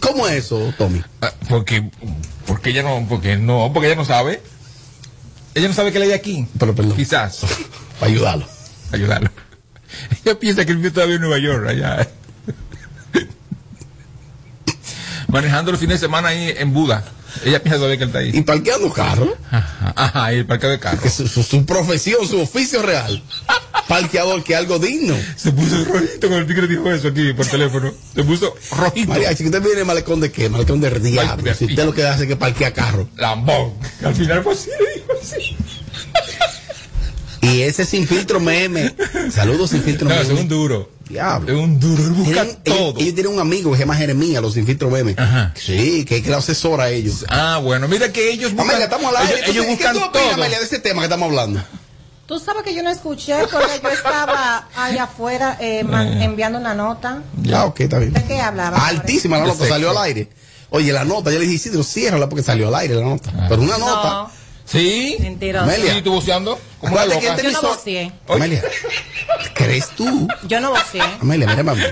¿Cómo es eso, Tommy? Ah, porque, porque ella no, porque no, porque ella no sabe. Ella no sabe que le hay aquí. Pero perdón. Quizás. Para ayudarlo. Ayudarlo. Ella piensa que vive todavía en Nueva York, allá. Manejando los fines de semana ahí en Buda. Ella piensa todavía que él está ahí. ¿Y parqueando carro? Ajá, ajá, y el parqueo de carro. Que su, su, su profesión, su oficio real. Parqueador, que algo digno. Se puso rojito con el tigre dijo eso aquí por teléfono. Se puso rojito. Mariachi, usted viene malecón de qué? Malecón de diablo. Si usted lo que hace es que parquea carro. Lambón. Al final fue así, le dijo así. Y ese sin filtro meme. Saludos sin filtro No, meme. es un duro. Diablo. Es un duro. Él busca Tienen- todo. Ellos, ellos tienen un amigo que se llama Jeremías, los sin filtro meme. Ajá. Sí, que es que lo asesora a ellos. Ah, bueno, mira que ellos buscan. Amelia, estamos al aire. ellos, ellos buscan ¿Qué tú opinas, todo. Amelia, de ese tema que estamos hablando? Tú sabes que yo no escuché porque yo estaba allá afuera eh, man- enviando una nota. Ah, ok, está bien. ¿De qué hablaba? Altísima la nota, salió al aire. Oye, la nota, yo le dije, Isidro, ciérrala porque salió al aire la nota. Pero una nota. No, Sí. mentiroso. Amelia. Sí, tú una Acuérdate que loca. este Yo no voceé. Amelia, ¿crees tú? Yo no voceé. Amelia, mira, mami.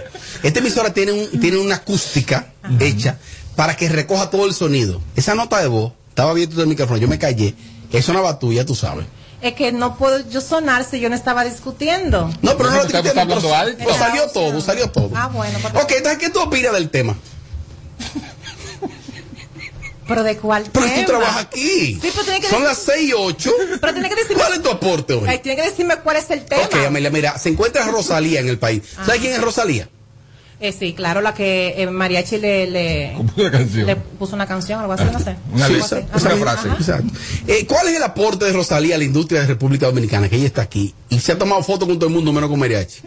Esta emisora tiene, un, tiene una acústica hecha para que recoja todo el sonido. Esa nota de voz, estaba abierto el micrófono, yo me callé. Que sonaba tuya, tú sabes. Es que no puedo yo sonar si yo no estaba discutiendo. No, pero no lo está hablando alto. pero salió todo, salió todo. Ah, bueno, pues- Ok, entonces, ¿qué tú opinas del tema? ¿Pero de cuál Pero tema? tú trabajas aquí. Sí, pero tiene que Son decir- las 6 y 8. Pero tiene que decirme... ¿Cuál es tu aporte hoy? Ay, tiene que decirme cuál es el tema. Ok, Amelia, mira, se encuentra Rosalía en el país. ¿Sabes quién es Rosalía? Eh, sí, claro, la que eh, Mariachi le, le, Compuso una canción. le puso una canción, algo así, no sé. Una Algo letra, así. frase. Exacto. Eh, ¿Cuál es el aporte de Rosalía a la industria de República Dominicana? Que ella está aquí y se ha tomado fotos con todo el mundo, menos con Mariachi.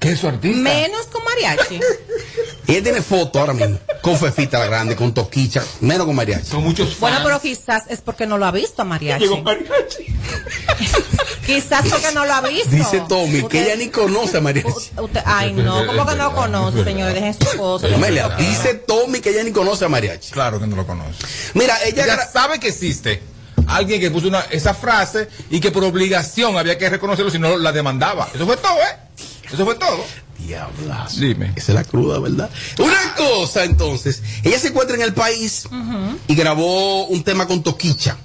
¿Qué es su artista? Menos con Mariachi. Ella tiene fotos ahora mismo con Fefita la Grande, con Toquicha, menos con Mariachi. Son muchos fans. bueno, pero quizás es porque no lo ha visto a Mariachi. Llegó mariachi. Quizás porque no lo ha visto. Dice Tommy que ella ni conoce a Mariachi. u- usted- ay, no, ¿cómo que no conoce, señores? Dejen cosas. Amelia, dice Tommy que ella ni conoce a Mariachi. Claro que no lo conoce. Mira, ella, Ella sabe que existe alguien que puso una, esa frase y que por obligación había que reconocerlo si no la demandaba. Eso fue todo, ¿eh? Eso fue todo. Diablazo. Dime. Esa es la cruda, ¿verdad? Una cosa, entonces. Ella se encuentra en el país y grabó un tema con Toquicha.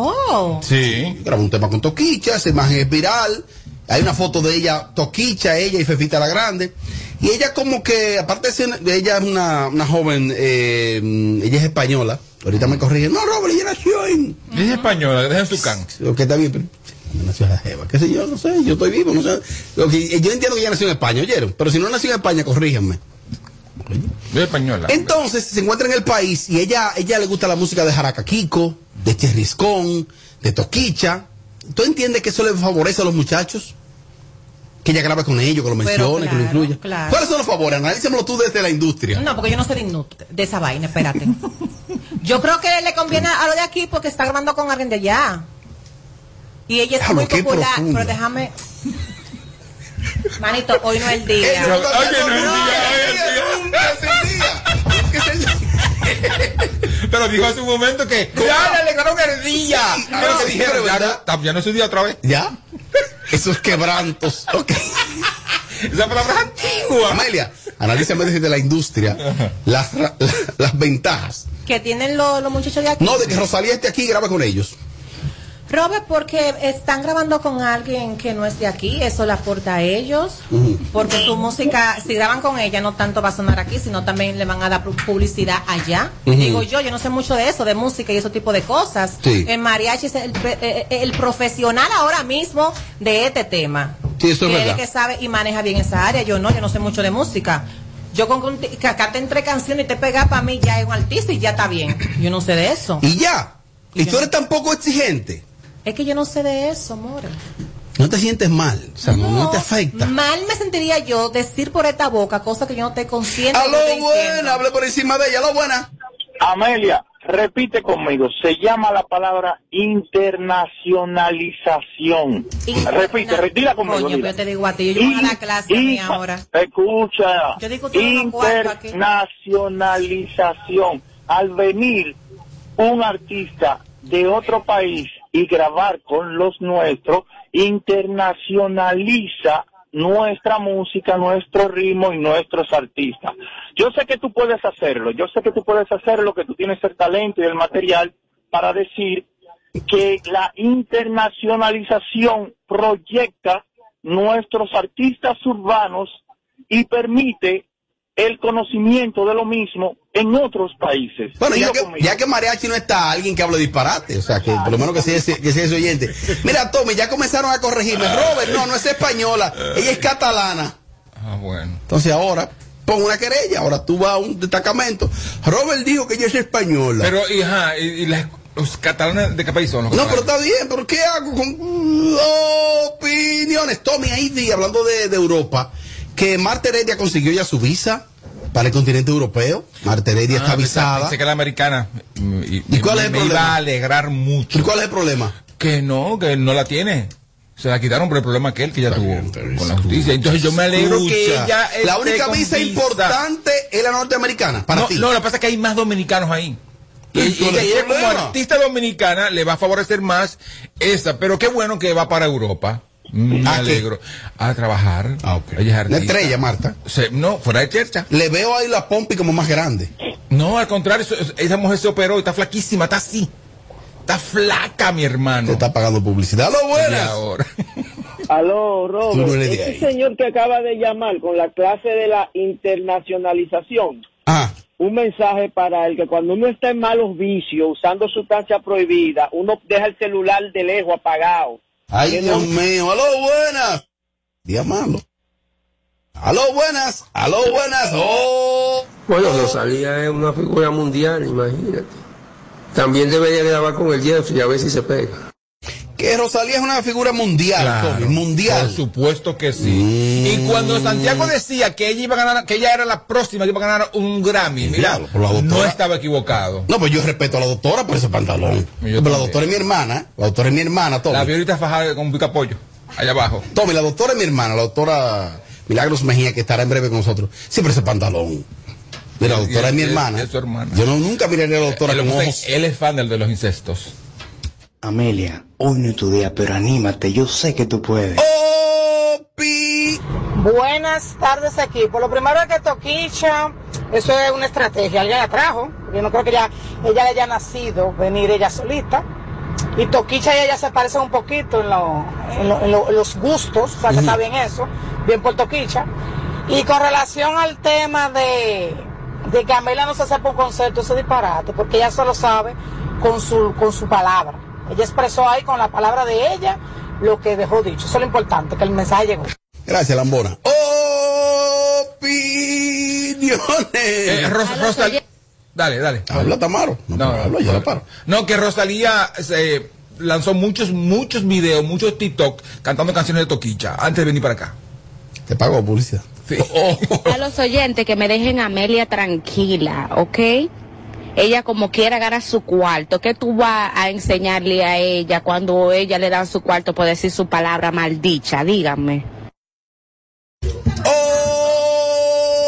Oh, Sí. Grabó un tema con Toquicha, esa imagen es viral. Hay una foto de ella, Toquicha, ella y Fefita la Grande. Y ella como que, aparte de ella es una, una joven, eh, ella es española. Ahorita me corrigen. No, Robert, ella nació en... Es española, dejen su can. Lo que está bien, pero... ¿dónde nació la jeva? ¿Qué sé yo? No sé, yo estoy vivo, no sé. Lo que- yo entiendo que ella nació en España, ¿oyeron? Pero si no nació en España, corríjanme. Es española. Entonces se encuentra en el país y ella, ella le gusta la música de Jaraca Kiko, de Cherriscón, de Toquicha. ¿Tú entiendes que eso le favorece a los muchachos? Que ella grabe con ellos, que lo mencione, que lo incluya. claro. ¿Cuáles son los favores? Analízamelo tú desde la industria. no, porque yo no sé de, esa vaina, espérate. Yo creo que le conviene a lo de aquí porque está grabando con alguien de allá. Y ella es muy popular, profundo. pero déjame... Manito, hoy no es el día. Oye, no es el día, nunca es el día. Nunca es el día. Pero dijo hace un momento que ya le alegraron el día. Sí, Pero no, que dijeron, ya, no, ya no es su día otra vez. ¿Ya? Esos quebrantos. Ok. Esa palabra es antigua. Amelia, analízame desde la industria las, las ventajas. Que tienen los, los muchachos de aquí. No, de que Rosalía esté aquí y grabe con ellos. Robert, porque están grabando con alguien que no es de aquí, eso le aporta a ellos, porque su música, si graban con ella, no tanto va a sonar aquí, sino también le van a dar pu- publicidad allá. Digo yo, yo no sé mucho de eso, de música y ese tipo de cosas. Sí. El mariachi es el, pre- eh, eh, el profesional ahora mismo de este tema. Sí, eso es verdad. que sabe y maneja bien esa área, yo no, yo no sé mucho de música. Yo con que acá te entre canciones y te pega para mí ya es un artista y ya está bien. Yo no sé de eso. Y ya. Y Y tú eres tan poco exigente. Es que yo no sé de eso, more. No te sientes mal. O sea, no, no te afecta. Mal me sentiría yo decir por esta boca cosas que yo no estoy consciente. A lo buena, diciendo. hable por encima de ella, a lo buena. Amelia, repite conmigo. Se llama la palabra internacionalización. Interna- Repite, retira conmigo. Coño, yo te digo a ti, yo voy a dar clase a mí ahora. Escucha. Yo digo. Internacionalización. Al venir un artista de otro país y grabar con los nuestros, internacionaliza nuestra música, nuestro ritmo y nuestros artistas. Yo sé que tú puedes hacerlo, yo sé que tú puedes hacerlo, que tú tienes el talento y el material para decir que la internacionalización proyecta nuestros artistas urbanos y permite el conocimiento de lo mismo en otros países. Bueno, ya que, ya que Mariachi no está, alguien que hable disparate. O sea, que por lo menos que sea ese, que sea ese oyente. Mira, Tommy, ya comenzaron a corregirme. Robert, no, no es española. Ella es catalana. Ah, bueno. Entonces ahora, pon una querella. Ahora tú vas a un destacamento. Robert dijo que ella es española. Pero, y, ajá, y, y las- los catalanes, ¿de qué país son los no, pero está bien, pero ¿qué hago con opiniones? Tommy, ahí hablando de, de Europa, que Marta Heredia consiguió ya su visa para el continente europeo. Marta Heredia Ah, está visada. Pensé que la americana. Y, ¿Y cuál es el me problema? iba a alegrar mucho. ¿Y cuál es el problema? Que no, que no la tiene. Se la quitaron por el problema que ella tuvo bien, está bien. con la justicia. Entonces yo me alegro que ella. La única visa importante es la norteamericana, para no, ti. no, lo que pasa es que hay más dominicanos ahí. Y, ¿Y y ella como artista dominicana le va a favorecer más esa, pero qué bueno que va para Europa. Me ¿A qué? alegro. A trabajar. Ah. Ella es artista. estrella, Marta. Se- no, fuera de chercha. Le veo ahí la pompi como más grande. No, al contrario, esa mujer se operó y está flaquísima, está así. Está flaca, mi hermano. Te está pagando publicidad. ¡Lo Y buenas! ahora. Aló, no Robert. ahí. Ese señor que acaba de llamar con la clase de la internacionalización, Ah, un mensaje para el que cuando uno está en malos vicios, usando sustancia prohibida, uno deja el celular de lejos apagado. Ay, Dios no- mío. ¡Aló, buenas! Día malo. ¡Aló, buenas! ¡Aló, buenas! ¡Oh! Bueno, Rosalía es una figura mundial, imagínate. También debería grabar con el Jeffrey a ver si se pega. Que Rosalía es una figura mundial, Claro, Tommy, mundial. Por supuesto que sí. Mm. Y cuando Santiago decía que ella iba a ganar, que ella era la próxima que iba a ganar un Grammy, mira, la no estaba equivocado. No, pues yo respeto a la doctora por ese pantalón. Pero la también. doctora es mi hermana. La doctora es mi hermana, Tommy. La vi ahorita fajada con un picapollo, allá abajo. Tommy, la doctora es mi hermana, la doctora Milagros Mejía, que estará en breve con nosotros. Siempre ese pantalón. Mira, la doctora y- es mi hermana. es su hermana. Yo no, nunca miraría a la doctora Él, con ojos. él es fan del de los incestos. Amelia, hoy no es tu día, pero anímate, yo sé que tú puedes. Opi. Buenas tardes equipo. Lo primero es que Toquicha, eso es una estrategia, alguien la trajo. Yo no creo que ella, ella haya nacido venir ella solita. Y Toquicha y ella se parecen un poquito en, lo- en lo- en lo- en los gustos, o sea que está bien eso, bien por Toquicha. Y con relación al tema de, de que Amelia no se sepa un concepto, eso es disparate, porque ella solo sabe con su, con su palabra. Ella expresó ahí con la palabra de ella lo que dejó dicho. Eso es lo importante, que el mensaje llegó. Gracias, Lambona. Opiniones. Eh, Dale, dale. Habla Tamaro. No, No, habla, yo la paro. No, que Rosalía eh, lanzó muchos, muchos videos, muchos TikTok cantando canciones de Toquicha antes de venir para acá. Te pago publicidad. Sí. A los oyentes que me dejen a Amelia tranquila, ¿ok? Ella como quiera gana su cuarto. ¿Qué tú vas a enseñarle a ella cuando ella le dan su cuarto por decir su palabra maldicha? Díganme.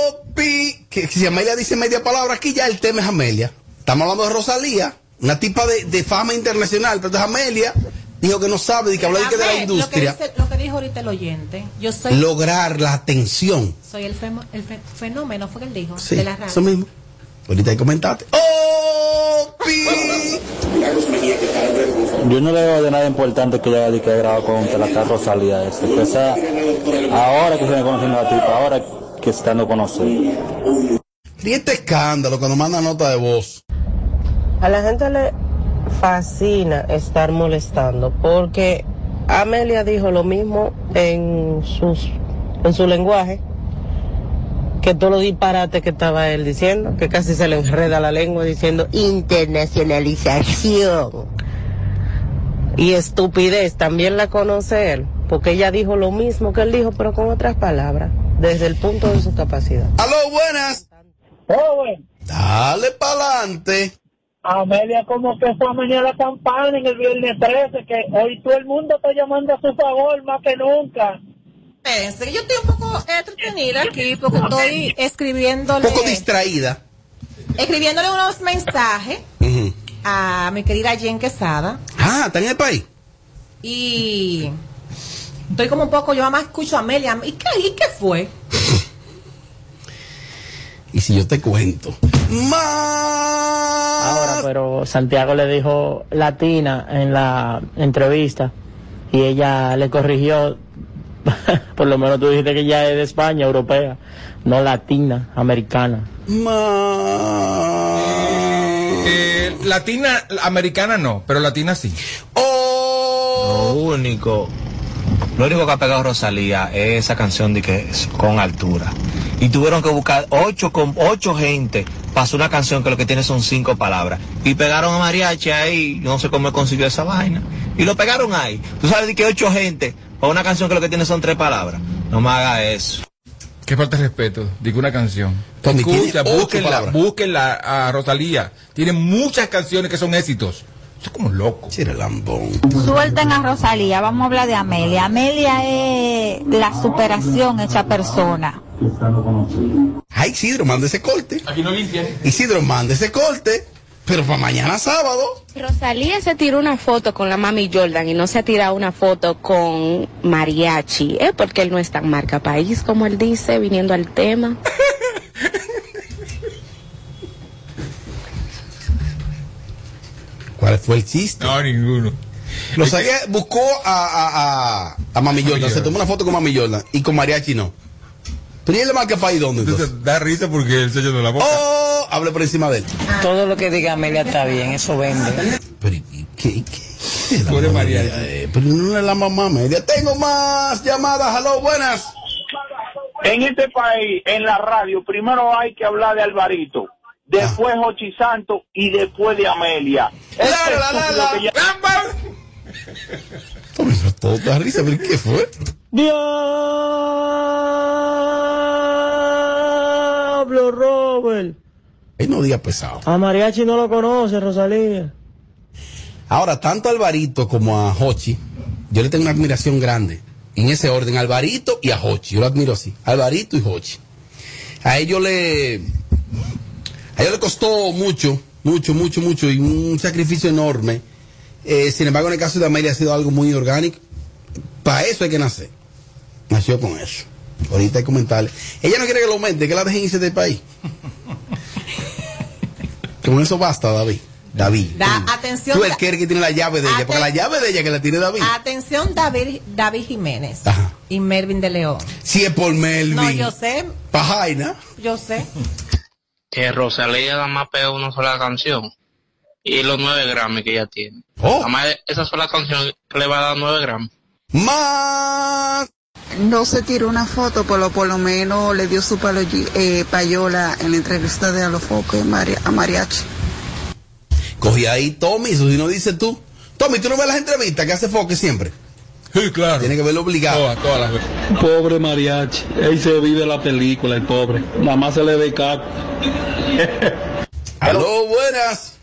Opi. Que, que si Amelia dice media palabra aquí, ya el tema es Amelia. Estamos hablando de Rosalía, una tipa de, de fama internacional, pero entonces Amelia dijo que no sabe, de que habla de, que de la industria. Lo que, dice- lo que dijo ahorita el oyente. Yo soy, Lograr la atención. soy el, femo- el fe- fenómeno, fue que él dijo, Sí, de la radio. eso mismo. Ahorita hay comentaste. Opi. Yo no le veo de nada importante que diga que ha grabado con la Rosalía ese. Que sea ahora que se me conociendo a la tipa, ahora que se está a conocer. Y este escándalo cuando manda nota de voz. A la gente le fascina estar molestando porque Amelia dijo lo mismo en sus en su lenguaje que todo lo disparate que estaba él diciendo, que casi se le enreda la lengua diciendo internacionalización. Y estupidez también la conoce él, porque ella dijo lo mismo que él dijo, pero con otras palabras, desde el punto de su capacidad. Aló, buenas. Joven, Dale pa'lante. Amelia como que fue a menear la campana en el viernes 13, que hoy todo el mundo está llamando a su favor más que nunca. Espérense, que yo estoy un poco entretenida aquí porque estoy escribiéndole, Un poco distraída. escribiéndole unos mensajes a mi querida Jen Quesada Ah, está en el país. y Estoy como un poco, yo mamá escucho a Amelia. ¿Y qué, ¿Y qué fue? Y si yo te cuento. Ahora, pero Santiago le dijo latina en la entrevista y ella le corrigió. Por lo menos tú dijiste que ella es de España, europea, no latina, americana. Eh, latina, americana no, pero latina sí. Lo único, lo único que ha pegado Rosalía es esa canción de que es con altura. Y tuvieron que buscar ocho con ocho gente para hacer una canción que lo que tiene son cinco palabras. Y pegaron a Mariachi ahí, no sé cómo consiguió esa vaina. Y lo pegaron ahí. Tú sabes de que ocho gente para una canción que lo que tiene son tres palabras. No me haga eso. Qué falta de respeto. Digo una canción. Tiene Escucha, búsquenla, palabras. búsquenla a Rosalía. Tiene muchas canciones que son éxitos. Es como loco. lambón. Suelten a Rosalía, vamos a hablar de Amelia. Amelia es la superación hecha persona. Ay, Isidro, manda ese corte. Aquí no limpian. Isidro, manda ese corte. Pero para mañana sábado. Rosalía se tiró una foto con la mami Jordan y no se ha tirado una foto con Mariachi. ¿eh? Porque él no es tan marca país como él dice, viniendo al tema. ¿Cuál fue el chiste? No, ninguno. Rosalía buscó a, a, a, a Mami Jordan, se tomó una foto con Mami Jordan y con Mariachi no. Pero ¿y él le marca país dónde entonces? Entonces da risa porque él se llenó la boca. Oh, hable por encima de él. Todo lo que diga Amelia está bien, eso vende. Pero ¿y qué, qué, qué Tú eres Mariachi. Eh, pero no es la mamá media. Tengo más llamadas. Aló, buenas. En este país, en la radio, primero hay que hablar de Alvarito, después Jochi Santo y después de Amelia. Este La, la, la, que ya- todo da risa, pero ¿qué fue? Diablo, Robert. Él no diga pesado. A Mariachi no lo conoce, Rosalía. Ahora, tanto a Alvarito como a Hochi, yo le tengo una admiración grande. En ese orden, Alvarito y a Hochi. Yo lo admiro así. Alvarito y Hochi. A ellos le. A ellos le costó mucho, mucho, mucho, mucho y un sacrificio enorme. Eh, sin embargo, en el caso de Amelia ha sido algo muy orgánico. Para eso hay que nacer. Nació con eso. Ahorita hay que comentarle. Ella no quiere que lo aumente, que la dejen irse del país. Con eso basta, David. David. Da- tú. atención, Tú el da- que que tiene la llave de ella, porque la llave de ella que la tiene David. Atención, David, David Jiménez Ajá. y Melvin de León. Si es por Melvin. No, yo sé, Pajaina. yo sé. que Rosalía nada más pega una sola canción y los nueve Grammy que ella tiene. Oh. Nada más esa sola canción que le va a dar nueve Grammy. Más. No se tiró una foto, pero por lo menos le dio su palo, eh, payola en la entrevista de Alofoque a Mariachi. Cogí ahí Tommy, eso si no dices tú. Tommy, tú no ves las entrevistas que hace Foque siempre. Sí, claro. Tiene que verlo obligado. Todas, todas las veces. Pobre mariachi, él se vive la película, el pobre. Nada más se le ve caco. Aló, buenas.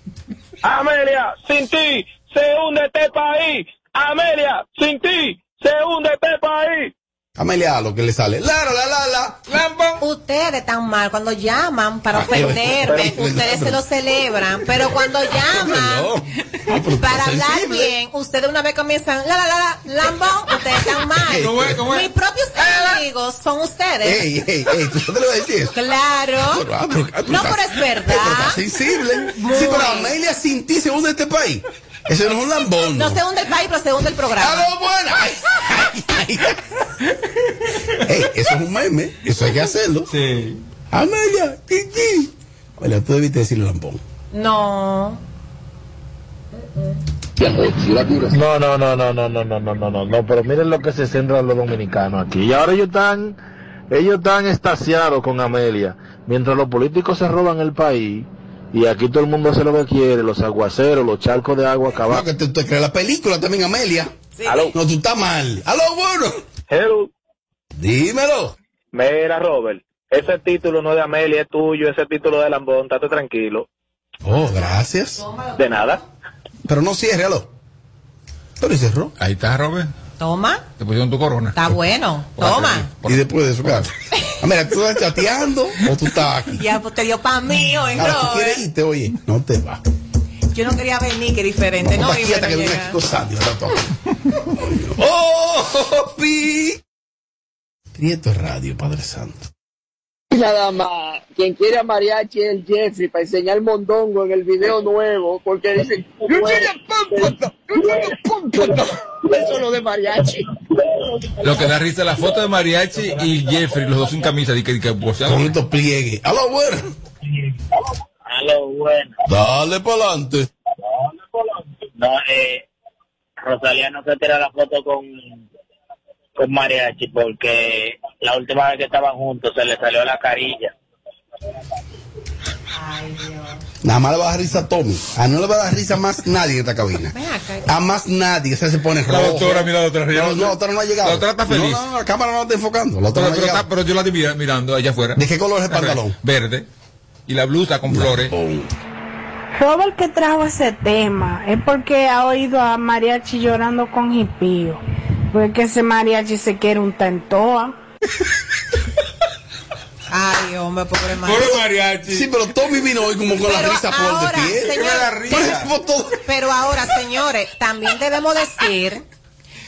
Amelia, sin ti se hunde este país. Amelia, sin ti se hunde este país. Amelia, lo que le sale. La, la, la, la. Ustedes tan mal cuando llaman para Ah, ofenderme, ustedes se lo celebran, pero cuando llaman Ah, para hablar bien, ustedes una vez comienzan la la la la lambón, ustedes están mal. Mis propios enemigos son ustedes. Ey, ey, ey, tú te lo vas a decir eso. Claro. Ah, No, pero es verdad. sensible. Sí, pero Amelia sin ti se hunde este país. Eso no es un lambón. No se hunde el país, pero se hunde el programa. Ay, ay, ay. Ey, eso es un meme. Eso hay que hacerlo. Sí. Amelia, Kiki. Amelia, tú debiste decirle lambón. No. No, no, no, no, no, no, no, no, no, no, no, pero miren lo que se centran los dominicanos aquí. Y ahora ellos están, ellos están estasiados con Amelia. Mientras los políticos se roban el país, y aquí todo el mundo hace lo que quiere, los aguaceros, los charcos de agua No, acabados. que tú te crees la película también, Amelia. Aló. No, tú estás mal. ¡Aló, bueno! Hello. Dímelo. Mira, Robert, ese título no es de Amelia, es tuyo, ese título de Lambón, estate tranquilo. Oh, gracias. De nada. Pero no cierre, aló. Pero ¿y cerró. Ahí está, Robert. Toma. Te pusieron tu corona. Está bueno. Toma. Y después de eso, claro. Ah, mira, ¿tú estás chateando o tú estás aquí? Ya pues, te dio pa' mí hoy, Ahora, ¿tú quieres irte, oye? No te vas. Yo no quería venir, que diferente. No, aquí iba hasta que venga llegar. Chico Sandy. ¡Oh, pi! Prieto radio, Padre Santo. Nada más, quien quiere a mariachi es el Jeffrey para enseñar mondongo en el video nuevo, porque dicen. Eso es lo de mariachi. Lo que da risa es la foto de Mariachi y Jeffrey, los dos sin camisa, y que, que, Con estos pliegues. ¡A lo bueno! A lo bueno. Dale para adelante. No, eh, Rosalía no se tira la foto con, con Mariachi porque la última vez que estaban juntos se le salió la carilla. Nada más le va a dar risa a Tommy. A no le va a dar risa más nadie en esta cabina. A más nadie. O sea, se pone rojo. La doctora, mira, la doctora. No, no, la doctora no ha llegado. La doctora está feliz. No, no, no, la cámara no la está enfocando. La doctora Pero, no pero está- pero yo la estoy mira- mirando allá afuera. ¿De qué color es el pantalón? Verde. Y la blusa con flores. Robert que trajo ese tema es porque ha oído a Mariachi llorando con hipío. Porque ese mariachi se quiere un tentoa. Ay, hombre, pobre mariachi. Sí, pero Tommy vino hoy como con la risa por de pie. señor, pero ahora, señores, también debemos decir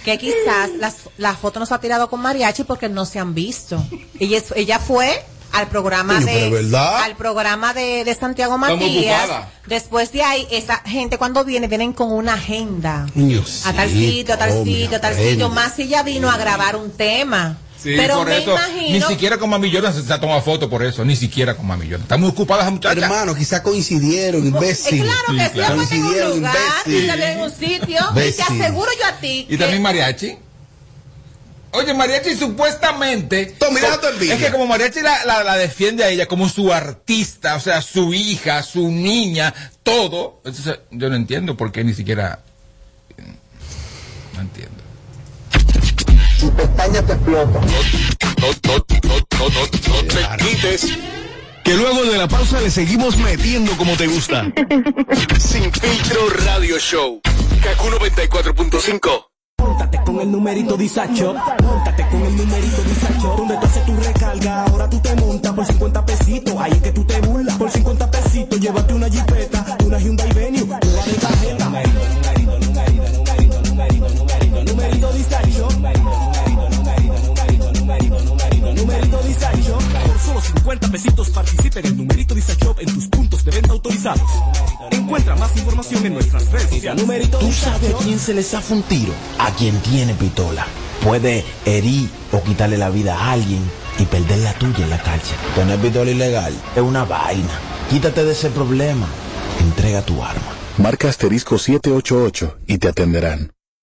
que quizás las, la foto nos ha tirado con mariachi porque no se han visto. Ella, ella fue al programa de verdad. al programa de, de Santiago Está Matías. Después de ahí, esa gente cuando viene, vienen con una agenda. Coño, A tal sí, sitio, a tal sitio, a tal sitio. Más si ella vino a grabar un tema. Sí, pero por me eso. Ni imagino. siquiera con Mami Jordan se, ha tomado foto por eso. Ni siquiera con Mami Jordan. Está muy ocupada esa muchacha. Hermano, quizás coincidieron, imbécil. Claro que sí, ella fue en un lugar, en un sitio. Y te aseguro yo a ti. Y también Mariachi. Oye, Mariachi supuestamente. Es que como Mariachi la, la, la defiende a ella como su artista, o sea, su hija, su niña, todo. Entonces, yo no entiendo por qué ni siquiera. No entiendo. Tu pestaña te explota. No, no, no, no, no, no te quites. Que luego de la pausa le seguimos metiendo como te gusta. Sin filtro radio show. Kaku 94.5. Móntate con el numerito disacho, móntate con el numerito disacho, donde tú haces tu recarga, ahora tú te montas por 50 pesitos, ahí es que tú te burlas, por 50 pesitos, llévate una jipeta, una Hyundai Venue, nueva de tarjeta. Numerito, numerito, numerito, numerito, numerito, numerito, numerito disacho, numerito, numerito, numerito, numerito disacho. Por solo 50 pesitos participa en el numerito disacho en tus puntos de venta autorizados. Encuentra más información en nuestras redes sociales. ¿Tú sabes a quién se le zafa un tiro? A quien tiene pistola. Puede herir o quitarle la vida a alguien y perder la tuya en la calle. Tener pistola ilegal es una vaina. Quítate de ese problema. Entrega tu arma. Marca asterisco 788 y te atenderán.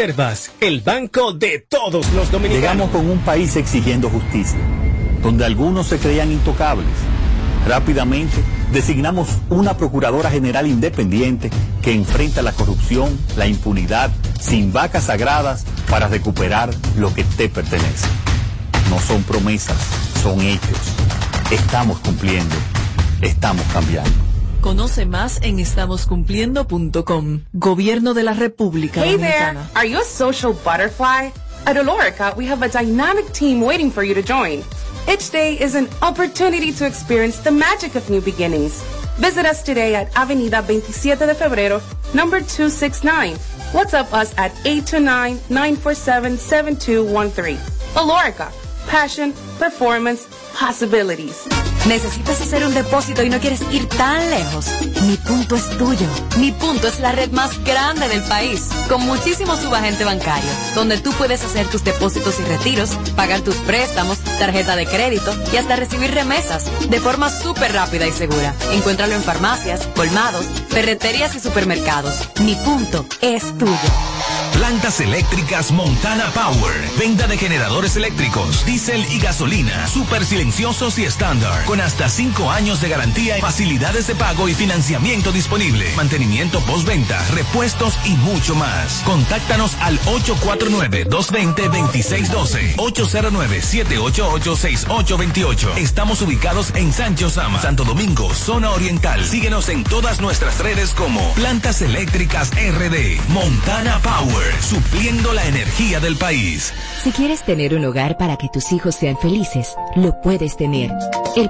el banco de todos los dominicanos. Llegamos con un país exigiendo justicia, donde algunos se creían intocables. Rápidamente designamos una Procuradora General independiente que enfrenta la corrupción, la impunidad, sin vacas sagradas para recuperar lo que te pertenece. No son promesas, son hechos. Estamos cumpliendo, estamos cambiando. Conoce más en estamoscumpliendo.com. Gobierno de la República Hey there! Are you a social butterfly? At Olorica, we have a dynamic team waiting for you to join. Each day is an opportunity to experience the magic of new beginnings. Visit us today at Avenida 27 de Febrero, number 269. WhatsApp us at 829-947-7213. Olorica, passion, performance, possibilities. ¿Necesitas hacer un depósito y no quieres ir tan lejos? Mi punto es tuyo. Mi punto es la red más grande del país, con muchísimos subagentes bancarios, donde tú puedes hacer tus depósitos y retiros, pagar tus préstamos, tarjeta de crédito y hasta recibir remesas de forma súper rápida y segura. Encuéntralo en farmacias, colmados, ferreterías y supermercados. Mi punto es tuyo. Plantas eléctricas Montana Power. Venta de generadores eléctricos, diésel y gasolina. Súper silenciosos y estándar. Con hasta 5 años de garantía y facilidades de pago y financiamiento disponible. Mantenimiento postventa, repuestos y mucho más. Contáctanos al 849-220-2612. 809-788-6828. Estamos ubicados en Sancho Sama, Santo Domingo, zona oriental. Síguenos en todas nuestras redes como Plantas Eléctricas RD. Montana Power, supliendo la energía del país. Si quieres tener un hogar para que tus hijos sean felices, lo puedes tener. El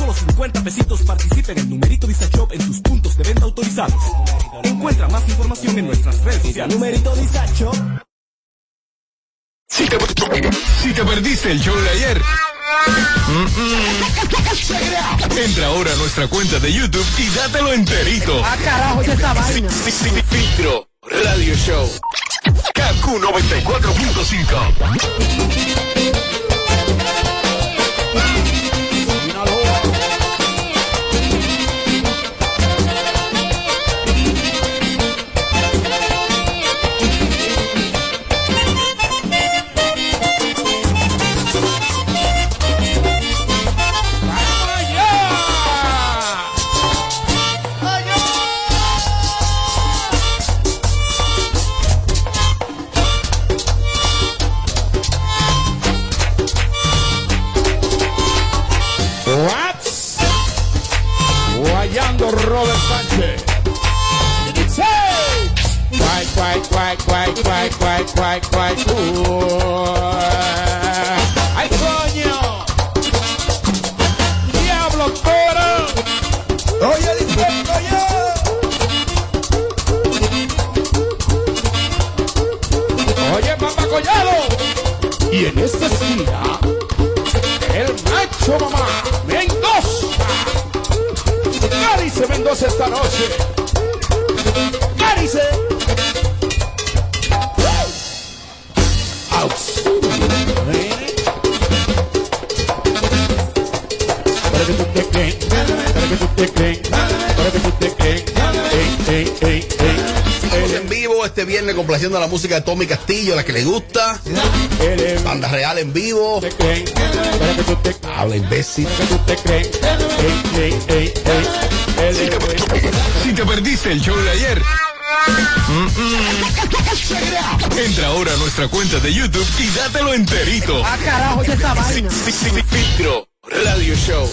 Solo 50 pesitos participa en numerito disacho en tus puntos de venta autorizados. Encuentra más información en nuestras redes sociales. Numerito. Si te, si te perdiste el show de ayer, mm, mm, entra ahora a nuestra cuenta de YouTube y dátelo enterito. Ah, carajo, ya esta vaina. Filtro Radio Show. KQ 94.5. guay, guay, guay, guay. ¡Ay, coño! ¡Diablo, toro! ¡Oye, dispuesto Oye, papá collado. Y en esta esquina, el macho mamá Mendoza. ¿Qué dice Mendoza esta noche? ¿Qué que tú te crees, para que tú te crees. Ey, ey, ey, ey. Estamos en vivo este viernes complaciendo la música de Tommy Castillo, la que le gusta. Banda Real en vivo. Habla imbécil. Si te, si te perdiste el show de ayer, mm, mm, entra ahora a nuestra cuenta de YouTube y dátelo enterito. Ah, carajo, ya esta vaina. Fi- fi- Filtro Radio Show.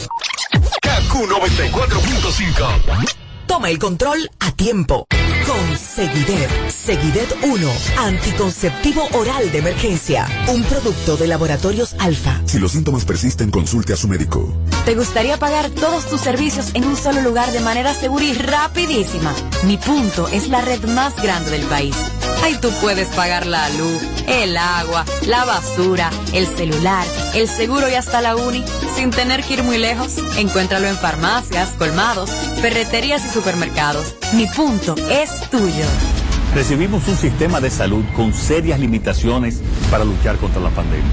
KQ 94.5. Toma el control a tiempo. Con Seguidet. Seguidet 1. Anticonceptivo oral de emergencia. Un producto de laboratorios alfa. Si los síntomas persisten, consulte a su médico. ¿Te gustaría pagar todos tus servicios en un solo lugar de manera segura y rapidísima? Mi punto es la red más grande del país. Ahí tú puedes pagar la luz, el agua, la basura, el celular, el seguro y hasta la uni sin tener que ir muy lejos. Encuéntralo en farmacias, colmados, ferreterías y supermercados. Mi punto es tuyo. Recibimos un sistema de salud con serias limitaciones para luchar contra la pandemia.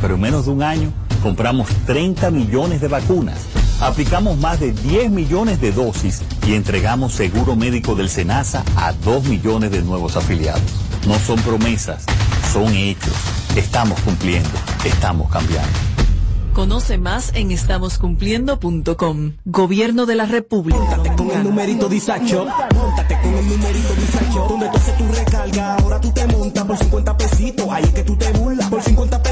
Pero en menos de un año compramos 30 millones de vacunas, aplicamos más de 10 millones de dosis y entregamos seguro médico del SENASA a 2 millones de nuevos afiliados. No son promesas, son hechos. Estamos cumpliendo, estamos cambiando. Conoce más en estamoscumpliendo.com. Gobierno de la República. Con el numerito disacho. Móntate con el numerito disacho. Donde tú haces tu recarga, ahora tú te montas por 50 pesitos. Ahí es que tú te burlas. Por 50 pesitos,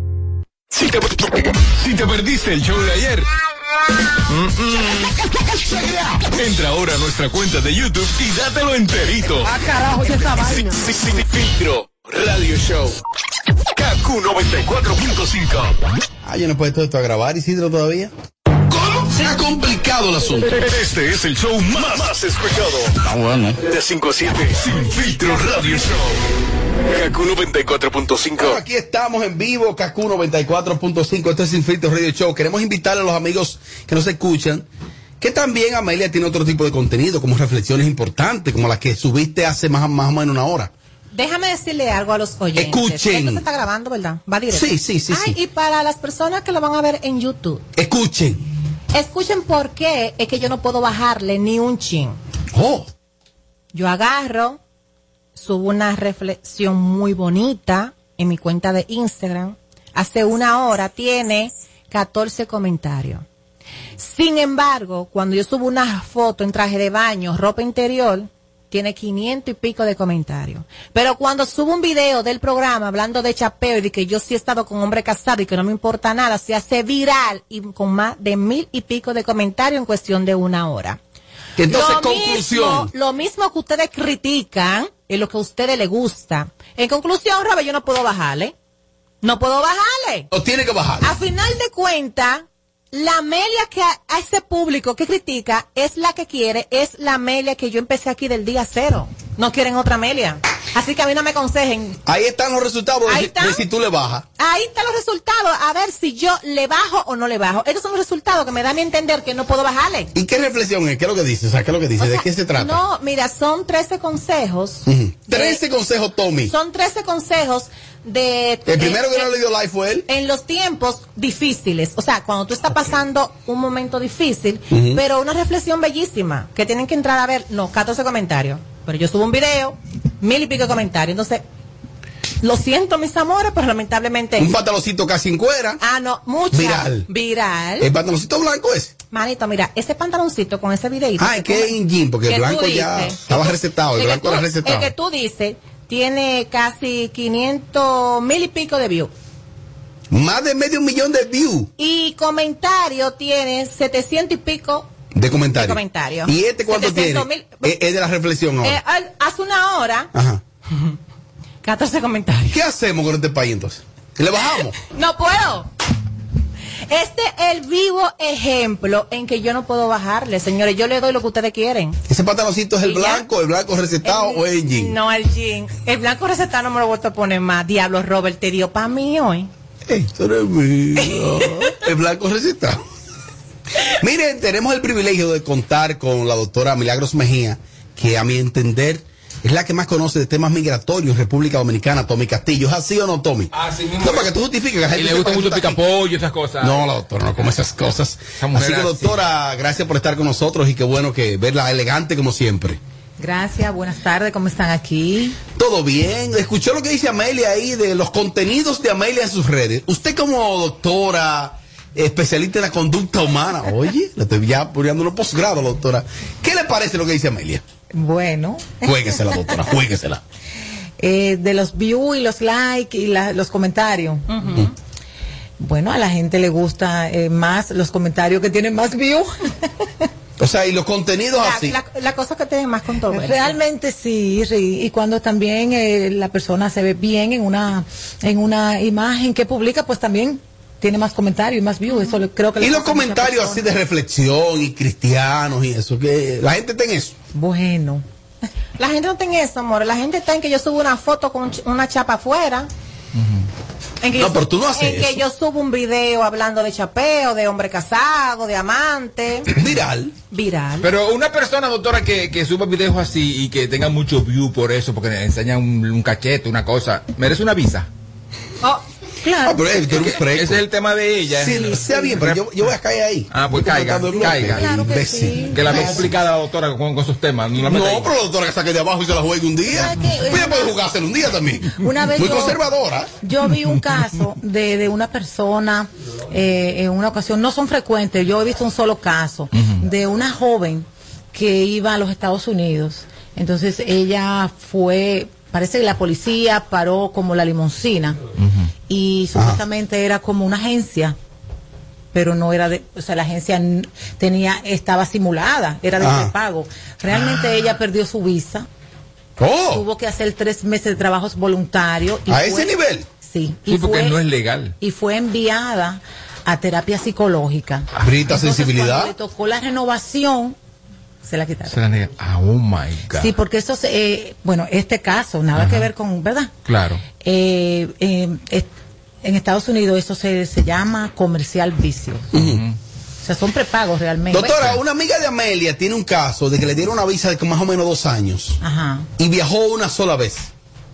Si te, si te perdiste el show de ayer. mm, mm, Entra ahora a nuestra cuenta de YouTube y dátelo enterito. Ah, carajo, ya esta vaina. Sí, sí, sí, Filtro Radio Show. KQ 94.5. Ah, yo no puedo todo esto a grabar, Isidro, todavía. Se ha complicado el asunto. Este es el show más, más escuchado. Ah, bueno. De 5 a 7. Sin Filtro Radio Show. KQ 94.5. Bueno, aquí estamos en vivo, KQ 94.5, esto es Sin Filtro Radio Show. Queremos invitarle a los amigos que nos escuchan que también Amelia tiene otro tipo de contenido, como reflexiones importantes, como las que subiste hace más, más o menos una hora. Déjame decirle algo a los oyentes. Escuchen. Esto se está grabando, ¿verdad? Va directo. Sí, sí, sí, Ay, sí. Y para las personas que lo van a ver en YouTube, Escuchen. Escuchen por qué es que yo no puedo bajarle ni un chin. Oh. Yo agarro, subo una reflexión muy bonita en mi cuenta de Instagram. Hace una hora tiene 14 comentarios. Sin embargo, cuando yo subo una foto en traje de baño, ropa interior, tiene 500 y pico de comentarios. Pero cuando subo un video del programa hablando de chapeo y de que yo sí he estado con hombre casado y que no me importa nada, se hace viral y con más de mil y pico de comentarios en cuestión de una hora. Entonces, Lo conclusión. mismo- lo mismo que ustedes critican es lo que a ustedes les gusta. En conclusión, Robert, yo no puedo bajarle. No puedo bajarle. Lo tiene que bajar. A final de cuentas, la Amelia que a, a ese público que critica es la que quiere, es la Amelia que yo empecé aquí del día cero. No quieren otra Amelia. Así que a mí no me aconsejen. Ahí están los resultados de, Ahí de si tú le bajas. Ahí están los resultados. A ver si yo le bajo o no le bajo. Estos son los resultados que me dan a entender que no puedo bajarle. ¿Y qué reflexión es? ¿Qué es lo que dice? O sea, ¿qué es lo que dice? O ¿De sea, qué se trata? No, mira, son 13 consejos. Ujú. Trece consejos, Tommy. Son 13 consejos de... El primero que eh, no le dio like fue él. en los tiempos difíciles, o sea, cuando tú estás pasando un momento difícil, pero una reflexión bellísima, que tienen que entrar a ver, no, 14 comentarios, pero yo subo un video, mil y pico de comentarios, entonces, lo siento mis amores, pero lamentablemente... Un pantaloncito casi en cuera. Ah, no, mucha. Viral. Viral. El pantaloncito blanco ese. Manito, mira, ese pantaloncito con ese videito. Ah, es que es en jean, porque el blanco ya estaba recetado. El blanco tú- era recetado. El que tú dices tiene casi 500 mil y pico de views. Más de medio millón de views Y comentario tiene 700 y pico. de comentarios. De comentarios. ¿Y este cuánto 700 tiene? mil- Es, es de la reflexión ahora. Eh, hace una hora, Ajá. 14 comentarios. ¿Qué hacemos con este país entonces? ¿Le bajamos? No puedo. Este es el vivo ejemplo en que yo no puedo bajarle, señores. Yo le doy lo que ustedes quieren. ¿Ese pantaloncito es el blanco, el blanco recetado o es en jean? No, el jean. El blanco recetado no me lo vuelto a poner más. Diablo, Robert, te dio para mí hoy. Ey, tú eres mío. el blanco recetado. Miren, tenemos el privilegio de contar con la doctora Milagros Mejía, que a mi entender es la que más conoce de temas migratorios en República Dominicana, Tommy Castillo. ¿Es así o no, Tommy? Así mismo. No, para que tú justifiques. que la Y le gusta mucho estás aquí. picapollo, esas cosas. No, la doctora no come esas cosas. mujer Así que, así. doctora, gracias por estar con nosotros y qué bueno que verla elegante como siempre. Gracias, buenas tardes, ¿cómo están aquí? Todo bien. Escuchó lo que dice Amelia ahí de los contenidos de Amelia en sus redes. Usted como doctora, especialista en la conducta humana, oye, le estoy ya poniendo un posgrado, doctora. ¿Qué le parece lo que dice Amelia? Bueno, Juéguesela, doctora, juéguesela. eh, de los views y los likes y la- los comentarios. Bueno, a la gente le gusta eh, más los comentarios que tienen más views. O sea, y los contenidos La, así. la- la cosa que tiene más controversia. Realmente sí, sí, y cuando también eh, la persona se ve bien en una en una imagen que publica, pues también tiene más comentarios y más views. Eso creo que Y los comentarios así de reflexión y cristianos y eso, que la gente está en eso. Bueno. La gente no está en eso, amor. La gente está en que yo subo una foto con una chapa afuera. En que No, yo pero tú no haces En que yo subo un video hablando de chapeo, de hombre casado, de amante. Viral. Viral. Pero una persona, doctora, que, que suba videos así y que tenga mucho view por eso, porque le enseña un, un cachete, una cosa, merece una visa. Oh, Ah, pero. Ese es el tema de ella. Sí, sea bien, pero yo, yo voy a caer ahí. Ah, pues caiga, caiga. Claro que sí. Que la veo complicada la doctora con, con sus temas. No, la pero la doctora que saque de abajo y se la juegue un día. Ella puede jugársela un día también. Una vez Muy yo- conservadora. Yo vi un caso de, de una persona eh, en una ocasión, no son frecuentes, yo he visto un solo caso, de una joven que iba a los Estados Unidos. Entonces ella fue, parece que la policía paró como la limoncina y supuestamente era como una agencia pero no era de, o sea, la agencia tenía, estaba simulada, era de Ah. pago. Realmente ella perdió su visa, Oh, tuvo que hacer tres meses de trabajos voluntarios. y a fue- ese nivel. Sí, Sí, y porque fue, no es legal. y fue enviada a terapia psicológica. Brita Entonces, sensibilidad. le tocó la renovación, se la quitaron. Se la nega. Ah, oh my God. Sí, porque eso, se- eh, bueno, este caso, nada que ver con, ¿verdad? Claro. Eh, eh, en Estados Unidos eso se, se llama comercial vicio. O sea, son prepagos realmente. Doctora, una amiga de Amelia tiene un caso de que le dieron una visa de más o menos dos años Ajá. y viajó una sola vez.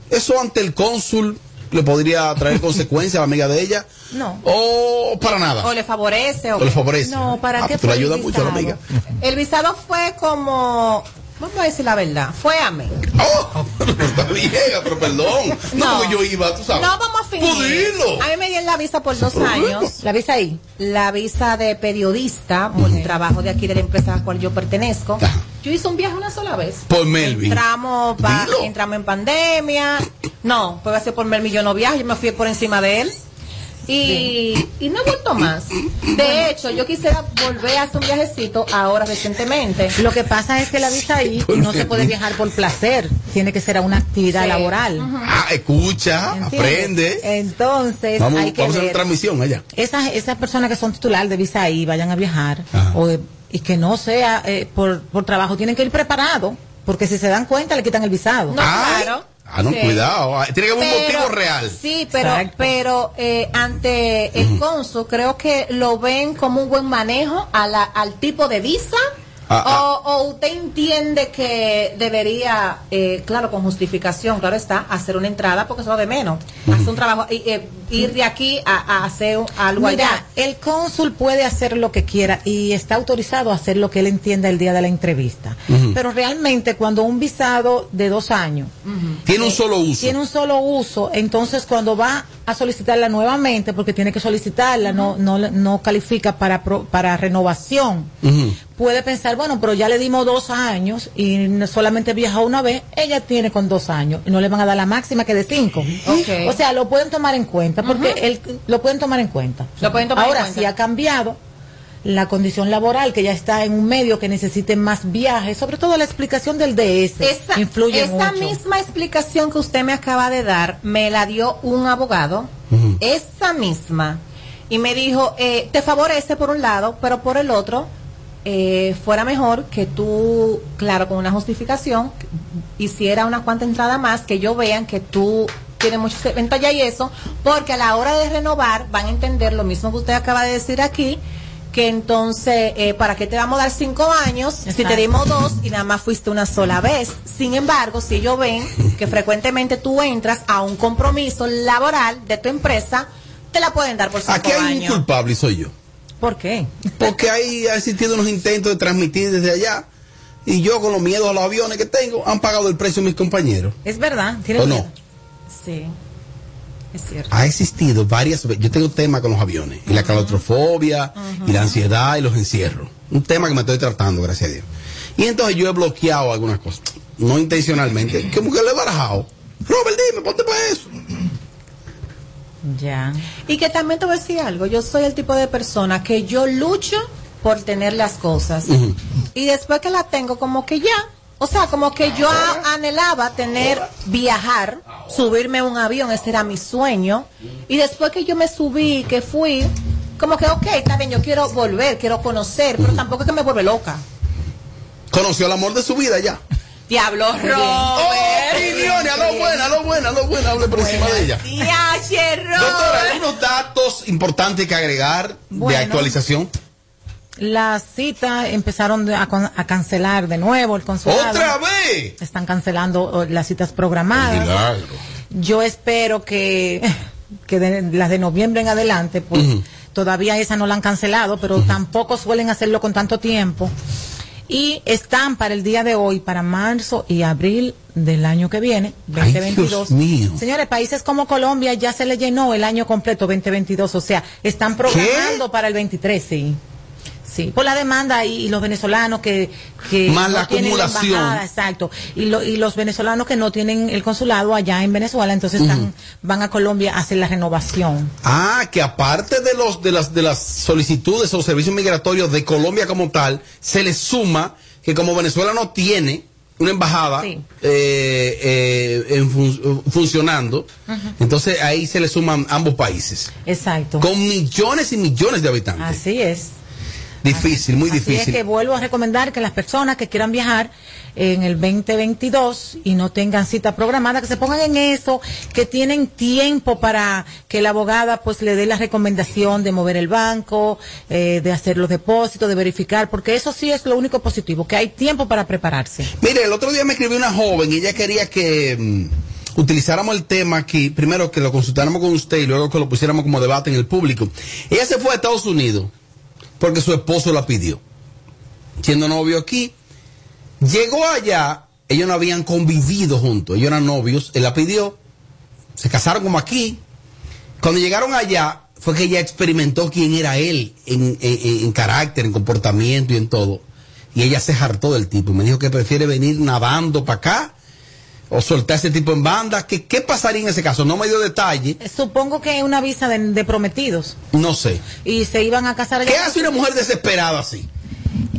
Eso ante el cónsul le podría traer consecuencias a la amiga de ella No. o para nada. O le favorece. O O le favorece. No, ¿para Ah, qué pues tú le ayudas mucho a la amiga. El visado fue como. Vamos a decir la verdad. Fue a mí. Oh, pero está vieja, pero perdón. No, No. yo iba, tú sabes. No vamos a fingir. A mí me dieron la visa por dos años. ¿La visa ahí? La visa de periodista, por el trabajo de aquí de la empresa a la cual yo pertenezco. Yo hice un viaje una sola vez. Por Melvin. Entramos, pa- entramos en pandemia. No, puede ser por Melvin, yo no viaje, yo me fui por encima de él. Y, y no he vuelto más. De hecho, yo quisiera volver a hacer un viajecito ahora recientemente. Lo que pasa es que la visa ahí no se puede viajar por placer, tiene que ser a una actividad Sí. laboral. Ah, escucha, ¿Entiendes? aprende. Entonces, Vamos, hay que vamos a hacer transmisión allá. esas, esas personas que son titular de visa ahí vayan a viajar o y que no sea eh, por, por trabajo, tienen que ir preparados, porque si se dan cuenta le quitan el visado. No, claro. Ah, no, Sí. cuidado. ah, Tiene que haber un motivo real. Sí, pero, Exacto. pero eh, ante el cónsul creo que lo ven como un buen manejo a la, al tipo de visa. Ah, o, o usted entiende que debería, eh, claro, con justificación, claro está, hacer una entrada porque eso es lo de menos. Hacer un trabajo, y, eh, ir de aquí a, a hacer algo Mira, allá. el cónsul puede hacer lo que quiera y está autorizado a hacer lo que él entienda el día de la entrevista. Pero realmente cuando un visado de dos años Tiene un solo uso. tiene un solo uso, entonces cuando va a solicitarla nuevamente, porque tiene que solicitarla, no, no, no califica para, pro- para renovación, puede pensar, bueno, pero ya le dimos dos años y solamente viajó una vez, ella tiene con dos años y no le van a dar la máxima que de cinco. O sea, lo pueden tomar en cuenta, porque él- lo pueden tomar en cuenta. Lo pueden tomar en Ahora, cuenta. si ha cambiado la condición laboral, que ya está en un medio que necesite más viajes, sobre todo la explicación del DS, Esa, influye esa mucho. misma explicación que usted me acaba de dar me la dio un abogado, esa misma, y me dijo, eh, te favorece por un lado, pero por el otro, eh, fuera mejor que tú, claro, con una justificación, hiciera una cuanta entrada más, que yo vean que tú tienes muchos eventos allá y eso, porque a la hora de renovar van a entender lo mismo que usted acaba de decir aquí, que entonces, eh, ¿para qué te vamos a dar cinco años si te dimos dos y nada más fuiste una sola vez? Sin embargo, si ellos ven que frecuentemente tú entras a un compromiso laboral de tu empresa, te la pueden dar por cinco Aquí hay un años. culpable y soy yo. ¿Por qué? Porque hay, ha existido unos intentos de transmitir desde allá. Y yo, con los miedos a los aviones que tengo, han pagado el precio mis compañeros. Es verdad, tiene ¿O no? Sí, es cierto. Ha existido varias veces. Yo tengo tema con los aviones. Y la claustrofobia, y la ansiedad, y los encierros. Un tema que me estoy tratando, gracias a Dios. Y entonces yo he bloqueado algunas cosas. No intencionalmente. Como que le he barajado. Robert, dime, ponte para eso. Ya. Y que también te voy a decir algo, yo soy el tipo de persona que yo lucho por tener las cosas. Y después que la tengo, como que ya. O sea, como que yo anhelaba tener, viajar, subirme a un avión, ese era mi sueño. Y después que yo me subí, que fui, como que, ok, está bien, yo quiero volver, quiero conocer, pero tampoco es que me vuelve loca. Conoció el amor de su vida ya. Diablo, Robert. Opiniones, a lo buena, a lo buena, a lo buena, hable por encima de ella. Doctora, ¿hay unos datos importantes que agregar de actualización? Las citas empezaron a, cancelar de nuevo el consulado. ¡Otra vez! Están cancelando oh, las citas programadas. Yo espero que, que de- las de noviembre en adelante, pues todavía esa no la han cancelado, pero tampoco suelen hacerlo con tanto tiempo. Y están para el día de hoy, para marzo y abril del año que viene, Ay, 2022. Dios mío. Señores, países como Colombia ya se le llenó el año completo 2022, o sea, están programando para el 23, sí. Sí, por la demanda y, y los venezolanos que, que Más la tienen embajada, exacto, y, lo- y los venezolanos que no tienen el consulado allá en Venezuela, entonces están, van a Colombia a hacer la renovación. Ah, que aparte de los de las de las solicitudes o servicios migratorios de Colombia como tal, se le suma que como Venezuela no tiene una embajada Sí. eh, eh, en fun- funcionando, entonces ahí se le suman ambos países Exacto. con millones y millones de habitantes. Así es. Difícil, muy Así difícil. es que vuelvo a recomendar que las personas que quieran viajar en el 2022 y no tengan cita programada, que se pongan en eso, que tienen tiempo para que la abogada pues le dé la recomendación de mover el banco, eh, de hacer los depósitos, de verificar, porque eso sí es lo único positivo, que hay tiempo para prepararse. Mire, el otro día me escribió una joven y ella quería que mm, utilizáramos el tema aquí, primero que lo consultáramos con usted y luego que lo pusiéramos como debate en el público. Ella se fue a Estados Unidos porque su esposo la pidió. Siendo novio aquí, llegó allá, ellos no habían convivido juntos, ellos eran novios, él la pidió, se casaron como aquí. Cuando llegaron allá, fue que ella experimentó quién era él en, en- carácter, en comportamiento y en todo. Y ella se hartó del tipo me dijo que prefiere venir nadando para acá o soltar ese tipo en banda. ¿Qué, ¿Qué pasaría en ese caso? No me dio detalle, Supongo que es una visa de, de prometidos no sé. y se iban a casar. ¿Qué hace una mujer desesperada así?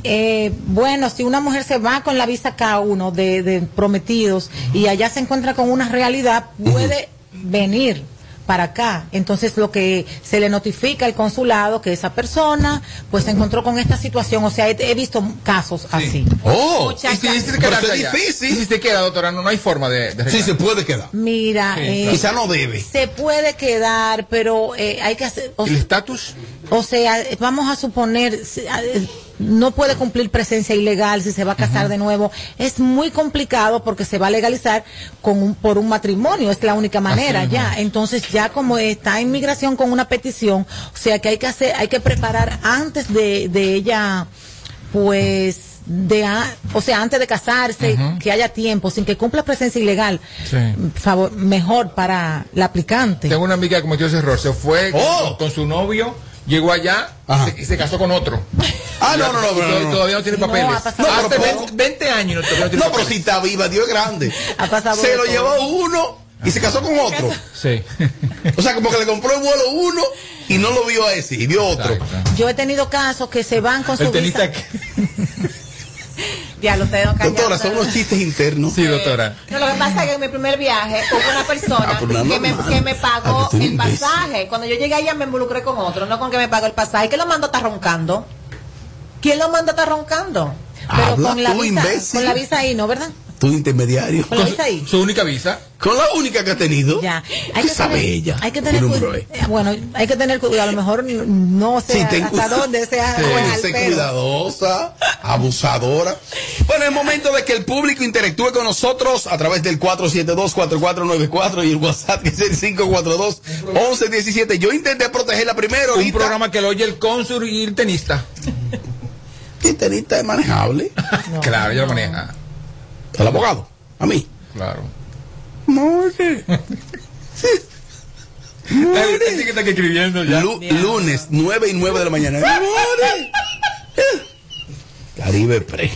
Eh, bueno, si una mujer se va con la visa K1 de, de prometidos y allá se encuentra con una realidad, puede venir para acá. Entonces lo que se le notifica al consulado que esa persona pues se encontró con esta situación. O sea, he, he visto casos así. Oh, Y si es allá. difícil. Si se queda, doctora, no, no hay forma de, de Sí, se puede quedar. Mira, Sí, eh, Quizá no debe. se puede quedar, pero eh, hay que hacer... o ¿El estatus? O sea, vamos a suponer, eh, no puede cumplir presencia ilegal si se va a casar de nuevo. Es muy complicado porque se va a legalizar con un, por un matrimonio, es la única manera Así ya. Entonces ya como está en migración con una petición, o sea que hay que hacer, hay que preparar antes de, de ella, pues, de, a- o sea, antes de casarse, que haya tiempo, sin que cumpla presencia ilegal, Sí. favor, mejor para la aplicante. Tengo una amiga que cometió ese error. Se fue con- Oh. con, su novio, llegó allá Ajá. se- y se casó con otro. Ah, no, no, no, Y no, no. Todavía no tiene No, papeles. ha pasado Hace poco. 20, 20 años y no, todavía no tiene No, pero si está viva, Dios es grande. Ha pasado Se lo todo. llevó uno y se casó con otro. Sí. O sea, como que le compró el vuelo uno y no lo vio a ese y vio otro. Exacto. Yo he tenido casos que se van con su tenista visa. que- Ya lo ustedes no Doctora, son unos chistes internos. Sí, doctora. No, lo que pasa es que en mi primer viaje hubo una persona Ah, que, me, que me pagó Ah, el pasaje. Cuando yo llegué allá me involucré con otro, no con que me pagó el pasaje. ¿Quién lo mandó a estar roncando? ¿Quién lo manda a estar roncando? Pero Habla con la, tú, visa, imbécil. con la visa ahí, ¿no, verdad? Tu intermediario. Con la visa ahí. Su única visa. Con la única que ha tenido. Ya. ¿Qué sabe ella? Hay que tener cuidado. bro. Bueno, hay que tener cuidado. A lo mejor no sé Sí, ten hasta cuidado. dónde sea Sí, cuidadosa, abusadora. Bueno, es momento de que el público interactúe con nosotros a través del 472-4494 y el WhatsApp que es el 542-1117. Yo intenté protegerla primero. Un ahorita. programa que lo oye el cónsul y el tenista. que tenista es manejable. Claro, ella lo maneja. El abogado, a mí. Claro. More. Que está escribiendo ya. Lu- lunes, 9 y 9 de la mañana. More. Caribe Pre.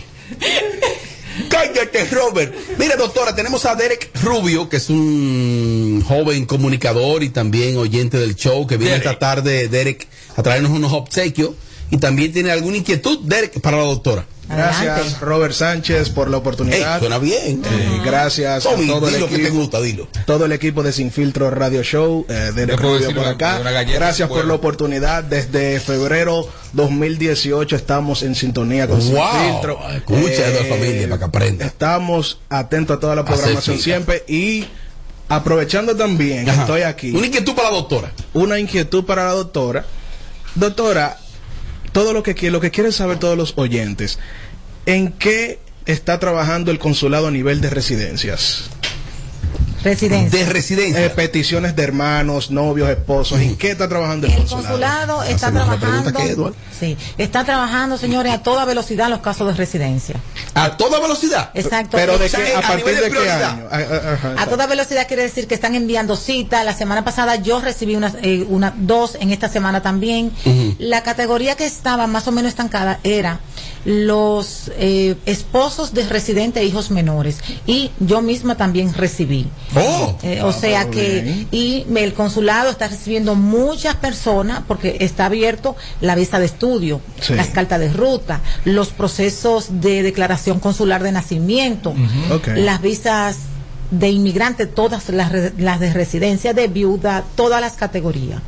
Cállate, Robert. Mira, doctora, tenemos a Derek Rubio, que es un joven comunicador y también oyente del show, que viene Derek. esta tarde, Derek, a traernos unos obsequios. Y también tiene alguna inquietud, Derek, para la doctora. Gracias, Robert Sánchez, por la oportunidad. Ey, suena bien. Eh, gracias Tommy, a todo el dilo que te equipo. gusta, dilo. Todo el equipo de Sin Filtro Radio Show, eh, de Radio por una- acá. una Gracias por la oportunidad. Desde febrero 2018 estamos en sintonía con Sin Wow. Filtro. Escucha de la Eh, familia para que aprenda. Estamos atentos a toda la programación siempre y aprovechando también, que estoy aquí. Una inquietud para la doctora. Una inquietud para la doctora. Doctora, todo lo que, lo que quieren saber todos los oyentes, ¿en qué está trabajando el consulado a nivel de residencias? Residencia. De residencia. Eh, peticiones de hermanos, novios, esposos. ¿En qué está trabajando el, El consulado? consulado está Hacemos la trabajando, pregunta sí, está trabajando, señores, a toda velocidad en los casos de residencia. A toda velocidad. Exacto. Pero de O sea, qué, a, a partir de de qué año? Ah, ah, A toda velocidad quiere decir que están enviando citas. La semana pasada yo recibí unas, eh, una, dos, en esta semana también. La categoría que estaba más o menos estancada era los eh, esposos de residentes e hijos menores. Y yo misma también recibí. Oh. Eh, o sea que, y el consulado está recibiendo muchas personas porque está abierto la visa de estudio, Sí. las cartas de ruta, los procesos de declaración consular de nacimiento, las visas de inmigrante, todas las, las de residencia, de viuda, todas las categorías.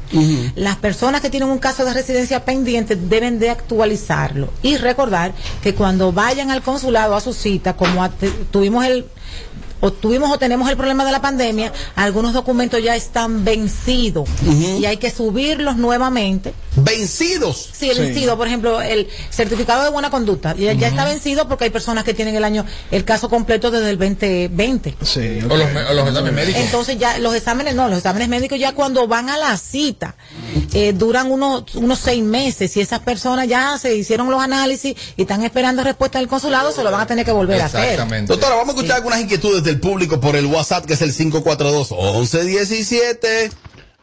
Las personas que tienen un caso de residencia pendiente deben de actualizarlo y recordar que cuando vayan al consulado a su cita, como tuvimos el o tuvimos o tenemos el problema de la pandemia, algunos documentos ya están vencidos y hay que subirlos nuevamente. Vencidos. Sí, vencido, por ejemplo, el certificado de buena conducta ya, ya está vencido porque hay personas que tienen el año el caso completo desde el 2020. Sí, O los, o los exámenes médicos. Entonces ya los exámenes, no, los exámenes médicos ya cuando van a la cita eh, duran unos, unos seis meses y esas personas ya se hicieron los análisis y están esperando respuesta del consulado, se lo van a tener que volver a hacer. Doctora, vamos a escuchar algunas inquietudes del público por el WhatsApp, que es el 542-1117.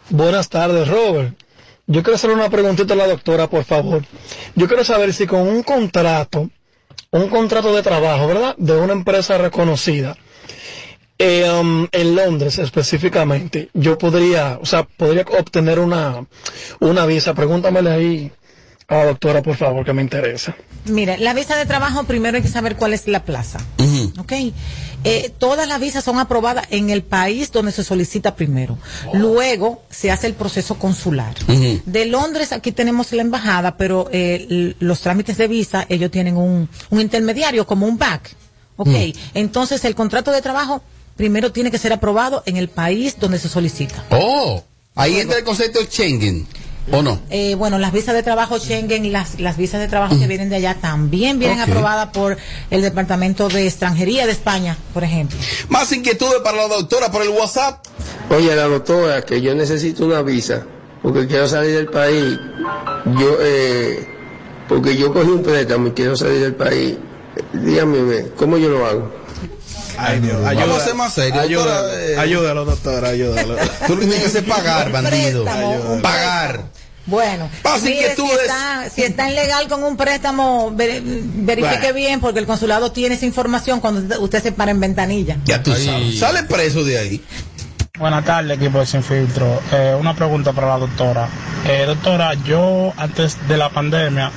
Buenas tardes, Robert. Yo quiero hacer una preguntita a la doctora, por favor. Yo quiero saber si con un contrato, un contrato de trabajo, ¿verdad? De una empresa reconocida, eh, um, en Londres específicamente, yo podría, o sea, podría obtener una, una visa. Pregúntamele ahí a la doctora, por favor, que me interesa. Mire, la visa de trabajo primero hay que saber cuál es la plaza. ¿Ok? Eh, todas las visas son aprobadas en el país donde se solicita primero. Luego se hace el proceso consular. De Londres aquí tenemos la embajada, pero eh, los trámites de visa, ellos tienen un, un intermediario como un back. ¿Ok? Entonces el contrato de trabajo primero tiene que ser aprobado en el país donde se solicita. Oh, ahí entra el concepto de Schengen, ¿o no? Eh, bueno, las visas de trabajo Schengen, las, las visas de trabajo que vienen de allá también vienen aprobadas por el Departamento de Extranjería de España, por ejemplo. Más inquietudes para la doctora por el WhatsApp. Oye, la doctora, que yo necesito una visa porque quiero salir del país. Yo, eh, porque yo cogí un préstamo y quiero salir del país. Dígame, ¿cómo yo lo hago? Ay, Dios, Vamos ayuda, a ser más serios, Ayuda, doctora, eh. ayúdalo, doctora, ayúdalo. Tú lo que tienes que hacer es pagar, bandido. préstamo, Pagar. Bueno, si inquietudes. está, si está ilegal con un préstamo, ver- verifique Bueno. bien porque el consulado tiene esa información cuando usted se para en ventanilla. Ya tú sabes. Sale preso de ahí. Buenas tardes, equipo de Sin Filtro. Eh, una pregunta para la doctora. Eh, doctora, yo antes de la pandemia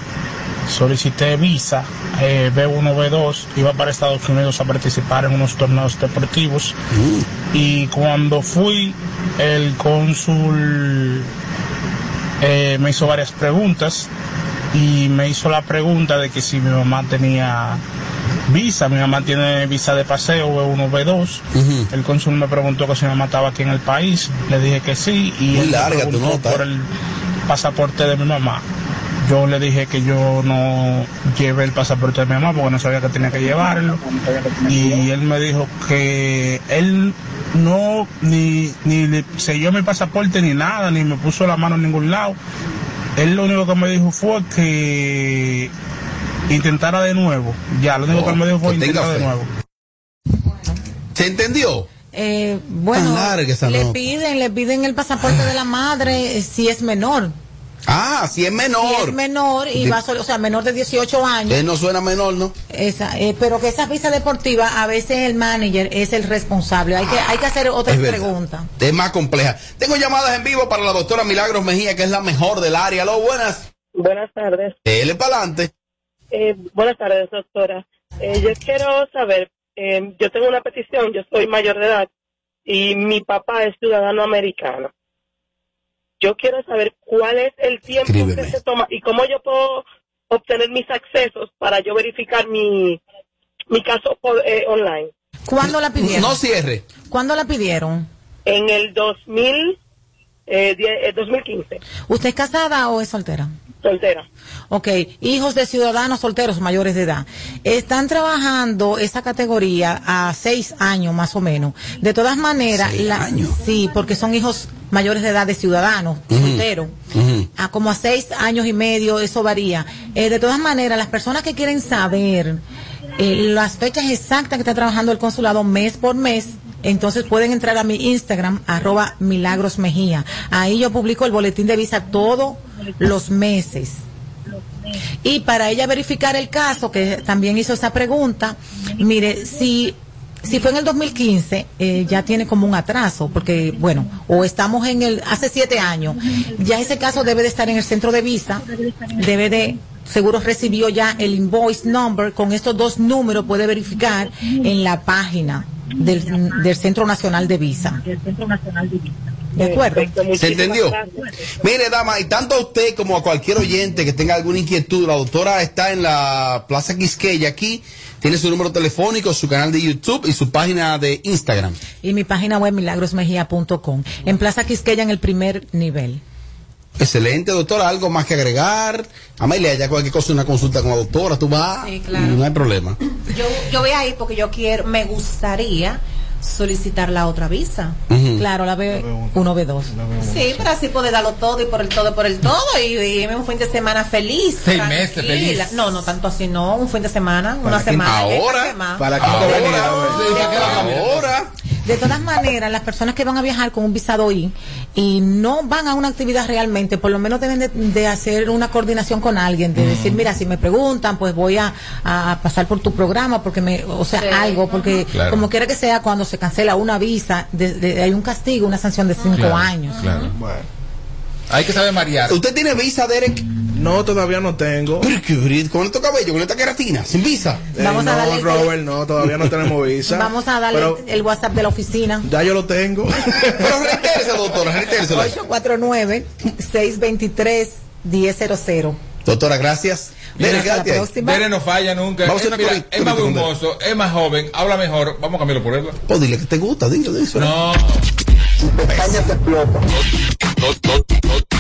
solicité visa eh, B1, B2, iba para Estados Unidos a participar en unos torneos deportivos y cuando fui, el cónsul eh, me hizo varias preguntas y me hizo la pregunta de que si mi mamá tenía visa, mi mamá tiene visa de paseo B1, B2. El cónsul me preguntó que si mi mamá estaba aquí en el país, le dije que sí y Muy él me larga tu preguntó nota, por eh. el pasaporte de mi mamá. Yo le dije que yo no llevé el pasaporte de mi mamá porque no sabía que tenía que llevarlo. Y él me dijo que él no ni, ni le selló mi pasaporte ni nada, ni me puso la mano en ningún lado. Él lo único que me dijo fue que intentara de nuevo. Ya, lo único que él me dijo fue intentar de nuevo. ¿Se entendió? Eh, bueno, le piden, le piden el pasaporte de la madre eh, si es menor. Ah, si es menor. Si es menor y De- va solo, o sea, menor de 18 años. Él no suena menor, ¿no? Esa, eh, pero que esa visa deportiva a veces el manager es el responsable. Hay que, hay que hacer verdad. preguntas. Es más compleja. Tengo llamadas en vivo para la doctora Milagros Mejía, que es la mejor del área. Aló, buenas. Buenas tardes. Dele para adelante. Eh, buenas tardes, doctora. Eh, yo quiero saber, eh, yo tengo una petición, yo soy mayor de edad y mi papá es ciudadano americano. Yo quiero saber cuál es el tiempo que se toma y cómo yo puedo obtener mis accesos para yo verificar mi, mi caso por- eh, online. ¿Cuándo la pidieron? No cierre. ¿Cuándo la pidieron? En el 2000, eh, die- eh, 2015, ¿Usted es casada o es soltera? Soltera. Ok, hijos de ciudadanos solteros mayores de edad. Están trabajando esa categoría a seis años más o menos. De todas maneras, la- sí, porque son hijos mayores de edad de ciudadanos solteros. A como a seis años y medio, eso varía. Eh, de todas maneras, las personas que quieren saber eh, las fechas exactas que está trabajando el consulado mes por mes, entonces pueden entrar a mi Instagram, arroba Milagros Mejía. Ahí yo publico el boletín de visa todos los meses. Y para ella verificar el caso, que también hizo esa pregunta, mire, si, si fue en el 2015, eh, ya tiene como un atraso, porque, bueno, o estamos en el, hace siete años, ya ese caso debe de estar en el centro de visa, debe de, seguro recibió ya el invoice number, con estos dos números puede verificar en la página del, del Centro Nacional de Visa. ¿De acuerdo? ¿Se entendió? Mire, dama, y tanto a usted como a cualquier oyente que tenga alguna inquietud, la doctora está en la Plaza Quisqueya aquí, tiene su número telefónico, su canal de YouTube y su página de Instagram. Y mi página web milagrosmejía.com. En Plaza Quisqueya en el primer nivel. Excelente, doctora, algo más que agregar. Amelia, ya cualquier cosa, una consulta con la doctora, tú vas Sí, claro. no hay problema. Yo, yo voy a ir porque yo quiero, me gustaría solicitar la otra visa. Claro, la B1, B2. Sí, pero así poder darlo todo y por el todo, por el todo y, y un fin de semana feliz. Seis tranquila. meses feliz. No, no tanto así, no. Un fin de semana, una semana. ¿qué ahora? Para que Ahora. De todas maneras, las personas que van a viajar con un visado I y no van a una actividad realmente, por lo menos deben de, de hacer una coordinación con alguien, de decir, mira, si me preguntan, pues voy a, a pasar por tu programa, porque me, o sea, Sí. algo, porque Claro. como quiera que sea, cuando se cancela una visa, de- de- hay un castigo, una sanción de cinco Claro, años. Claro. Hay que saber marear. ¿Usted tiene visa, Derek? No, todavía no tengo. Pero qué con estos cabellos, con esta queratina, sin visa. Vamos Eh, a no, darle el Robert, no, todavía no tenemos visa. Vamos a darle Pero el WhatsApp de la oficina. ya yo lo tengo. Pero reitérese, doctora, reitérese. 849-623-1000. Doctora, gracias. Ahí. Dere no falla nunca. Vamos a Es, hacer una mira, es más Dere. hermoso, es más joven, habla mejor. Vamos a cambiarlo por él. Pues dile que te gusta, dile, dile eso. No. No, no, no,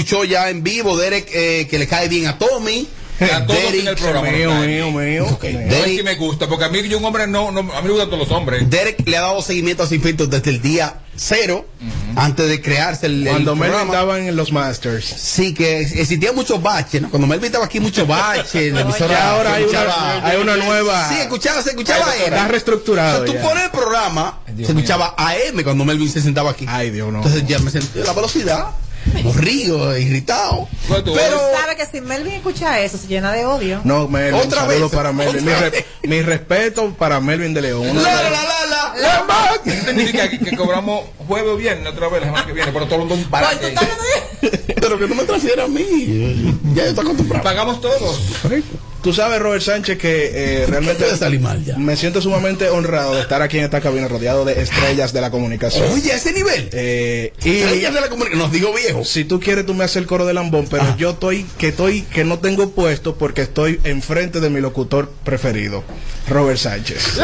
escuchó ya en vivo. Derek, eh, que le cae bien a Tommy. A todos en el programa. Mío, nos cae. mío, mío. No es que me gusta, porque a mí yo un hombre no, no a mí me gustan todos los hombres. Derek le ha dado seguimiento a Sin Filtro desde el día cero, antes de crearse el, el Cuando Melvin programa. estaba en los Masters. Sí, que existían muchos baches, ¿no? Cuando Melvin estaba aquí, muchos baches. la emisora Ya ahora hay una, hay una nueva. Sí, escuchaba, se escuchaba Está era. reestructurado. O sea, tú ya. pones el programa, se escuchaba AM cuando Melvin se sentaba aquí. Ay, Dios, no. Entonces ya me sentí la velocidad. Morrido, irritado. Pero Pero sabe que si Melvin escucha eso, se llena de odio. No, Melvin, Otra vez, para Melvin. Mi, re- mi respeto para Melvin de León. La, la, la, la, La significa que, que cobramos jueves o viernes otra vez la semana que viene, pero todo el mundo un barate. Pero que no me transfiera a mí. Ya yo estoy acostumbrado. Pagamos todos. Tú sabes, Robert Sánchez, que eh, realmente Puede salir mal ya. me siento sumamente honrado de estar aquí en esta cabina rodeado de estrellas de la comunicación. Oye, a ese nivel. Eh, y Estrellas de la comunicación. Nos digo viejo. si tú quieres, tú me haces el coro de lambón, pero Ah. yo estoy que estoy que no tengo puesto porque estoy enfrente de mi locutor preferido, Robert Sánchez.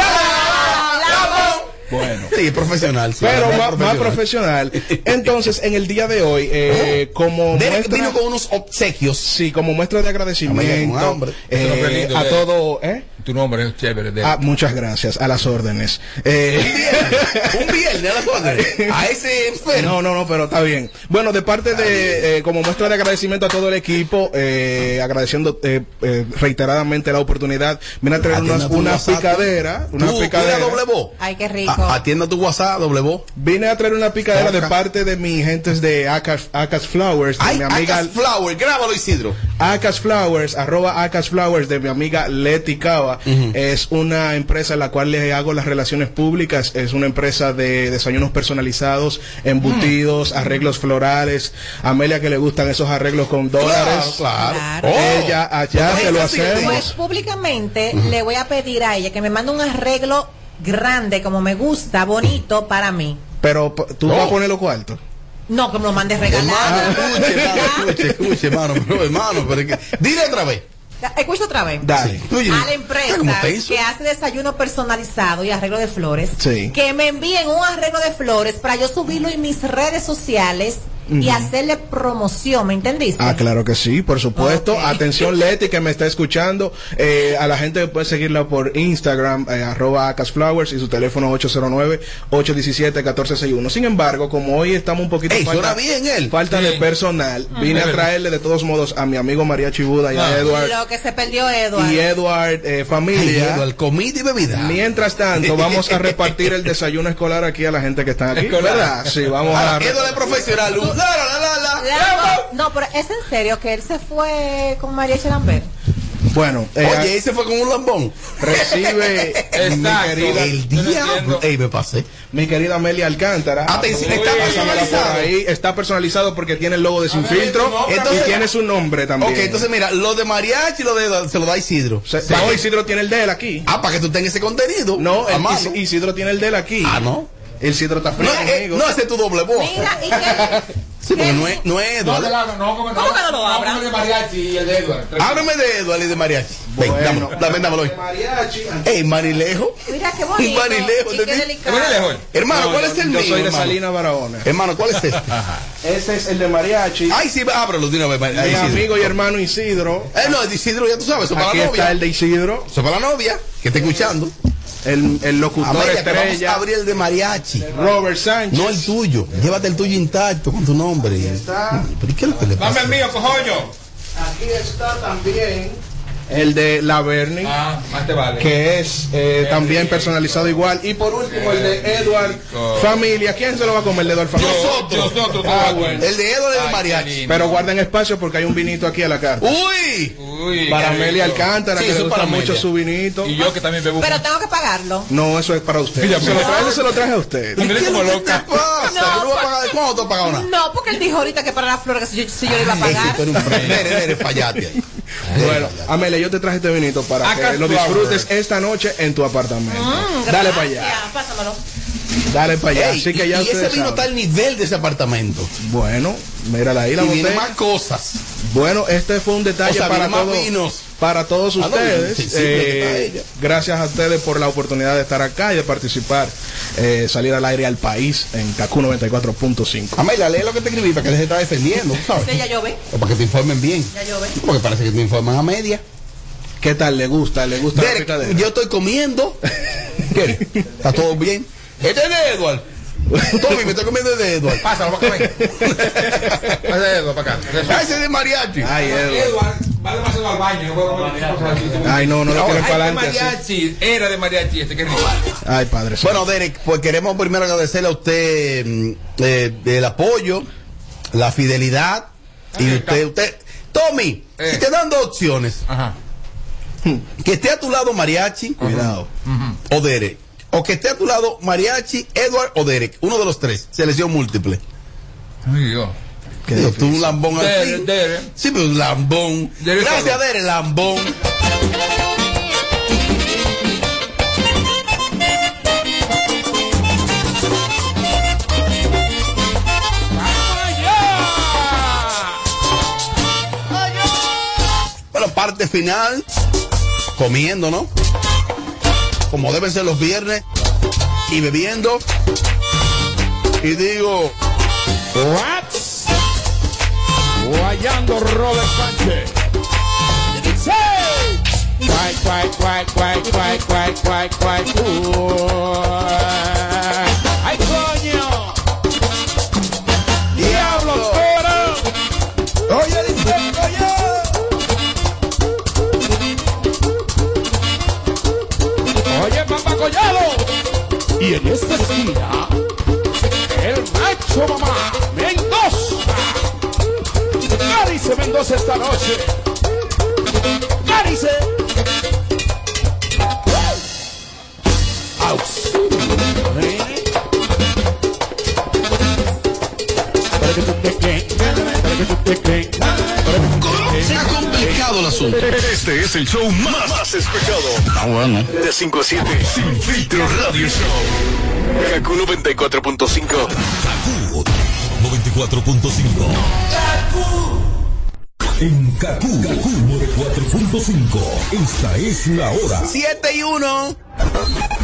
Bueno. Sí, profesional. sí, Pero más, más profesional. Entonces, en el día de hoy, eh, como Derek muestra, vino con unos obsequios. sí, como muestra de agradecimiento eh, a todo, ¿eh? Tu nombre es chévere. De... Ah, muchas gracias, a las órdenes. Eh, Un viernes a las órdenes. A ese enfermo. No, no, no, pero está bien. Bueno, de parte de, eh, como muestra de agradecimiento a todo el equipo, eh, agradeciendo eh, eh, reiteradamente la oportunidad, vine a traer unas- una picadera, una picadera. doble voz. Ay, qué rico. A- Atienda tu WhatsApp, doble voz. Vine a traer una picadera de parte de mis gentes de Acas, Acas Flowers, de Ay, mi amiga Acas Flower, grábalo Isidro. Acas Flowers, arroba Acas Flowers de mi amiga Leti Cava. Es una empresa en la cual le hago las relaciones públicas. Es una empresa de desayunos personalizados, embutidos, arreglos florales. A Amelia que le gustan esos arreglos con dólares. Claro, Claro. Oh. Ella allá Pues te lo es. Pues hacemos. públicamente le voy a pedir a ella que me mande un arreglo grande, como me gusta, bonito para mí. Pero tú No. vas a poner los cuartos. No, que me lo mande Hermano, regalado. escuche, hermano, escuche, escuche, hermano, pero, hermano, pero es que- dile otra vez. Escucha otra vez. Dale. Oye, a la ¿está empresa que hace desayuno personalizado y arreglo de flores, Sí. que me envíen un arreglo de flores para yo subirlo en mis redes sociales y hacerle promoción, ¿me entendiste? Ah, claro que sí, por supuesto. Atención, Leti, que me está escuchando. Eh, a la gente puede seguirla por Instagram, eh, arroba acasflowers y su teléfono 809-817-1461. Sin embargo, como hoy estamos un poquito Ey, falta, suena bien él. falta de personal, vine a traerle de todos modos a mi amigo María Chibuda y a Ah. Edward. Lo que se perdió Edward. Y Edward, eh, Ay, familia. Eduardo, comida y bebida. Mientras tanto, vamos a repartir el desayuno escolar aquí a la gente que está aquí, Escolar. ¿verdad? Sí, vamos Ah, a... Eduardo es profesional. La, la, la, la, no, pero es en serio que él se fue con María Chelambert. Bueno, eh, Oye, ese fue con un lambón. recibe mi querida El diablo. Ey, me pasé. Mi querida Amelia Alcántara. Atención, está personalizado. ahí. Está personalizado porque tiene el logo de Sin Filtro Entonces- y tiene su nombre también. Ok, entonces mira, lo de mariachi lo de, se lo da Isidro. Se- No, Isidro tiene el de él aquí. Ah, para que tú tengas ese contenido. No, el, Isidro tiene el de él aquí. Ah, no. El Isidro está frío No, eh, conmigo. no, ese es tu doble voz. Mira, ¿y qué? Sí, porque no es, no es Eduardo. no, no, ¿cómo, ¿Cómo que no lo abra? de mariachi y el de Edward. Háblame de Eduardo y de mariachi. Ven, Bueno, dámelo, dame, dámelo hoy. Mariachi. Ey, Marilejo. Mira qué bonito. Marilejo, y ¿de qué delicado. ¿Cómo le lejos? Hermano, No, ¿cuál es el Yo mío, soy de hermano? Salina Barahona. Hermano, ¿cuál es este? Ese es el de Mariachi. Ay, sí, ábrelo de una vez. Mi amigo y hermano Isidro. Eh, no, Isidro, ya tú sabes, eso es para Aquí la está novia. el de Isidro. Eso es para la novia, que está escuchando. El, el locutor Amelia, que vamos a estrella. abrir el de mariachi. Robert Sánchez. No el tuyo. Llévate el tuyo intacto con tu nombre. está. ¿Pero qué es lo que le Dame pasa? el mío, cojoño. Aquí está también el de La Bernie. Ah, más te vale. que es eh, también personalizado igual. Y por último, el de Edward Familia. ¿Quién se lo va a comer el de Edward Familia? Nosotros. Nosotros, Ah, tú, bueno. El de Edo es de mariachi. Pero guarden espacio porque hay un vinito aquí a la carta. ¡Uy! Uy, para Amelia. Alcántara, Sí, que le es gusta para mucho su vinito. Y yo que también bebo. Pero tengo que pagarlo. No, eso es para usted. Mira, se lo traje, se lo traje a usted. Amelia ¿Qué es como loca. te pasa? No, ¿Tú vas a pagar- ¿Cuándo tú? No, porque él dijo ahorita que para las flores, que si yo, si yo le iba a pagar. eres fallate ahí. Bueno, Amelia, yo te traje este vinito para Acá que lo disfrutes esta noche en tu apartamento. Mm, Dale para allá, Pásamelo. Dale para allá. Ey, Así que y, ya y ese vino está saben. al nivel de ese apartamento. Bueno, mírala ahí la y viene más cosas. Bueno, este fue un detalle O sea, para, todos, vinos. para todos Ah, no, ustedes. está Eh, gracias a ustedes por la oportunidad de estar acá y de participar, eh, salir al aire al país en KQ 94.5. Amelia, lee lo que te escribí para que se está defendiendo, ¿sabes? Sí, ya yo ve. O para que te informen bien. Ya yo ve. Porque parece que te informan a media. ¿Qué tal? ¿Le gusta? ¿Le gusta la Derek, picadera? yo estoy comiendo. ¿Qué? ¿Está todo bien? Este es de Edward. Tommy, me estoy comiendo de Edward. Pásalo, para acá. Pasa de Edward para acá. Ah, ese es de mariachi. Ay, Edward. Va demasiado al baño. Comer. Ay, no, no lo quiero para de adelante mariachi. Era de mariachi este, qué rico. Ay, padre. Bueno, Derek, pues queremos primero agradecerle a usted mm, eh, el apoyo la fidelidad y usted, usted, Tommy, si te dan dos opciones, que esté a tu lado Mariachi, cuidado, o Derek, o que esté a tu lado Mariachi, Edward o Derek, uno de los tres, selección múltiple. Ay, Dios. Digo, tú un lambón al Derek, fin. Derek. Sí, pero un lambón. Derek Gracias. Derek, lambón. Bueno, parte final, comiendo, ¿no? Como deben ser los viernes, y bebiendo. Y digo, What? Guayando Robert Sánchez. Dice. Cuay, cuay, cuay, cuay, cuay, cuay, cuay, cuay, macho mamá Mendoza. Cádice Mendoza esta noche. Cádice. Auxilio. ¿eh? Para que tú te crees, para que tú te crees, para que tú te crees. Se ha complicado el asunto. Este es el show más, más escuchado. Ah, bueno. De 5 a 7. Sin filtro radio show. Kaku 94.5. 94.5. En Kaku, Kaku 94.5. Esta es la hora. 7 y 1.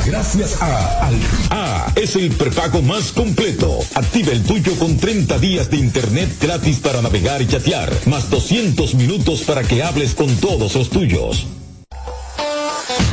Gracias a Al A es el prepago más completo. Activa el tuyo con 30 días de internet gratis para navegar y chatear, más 200 minutos para que hables con todos los tuyos.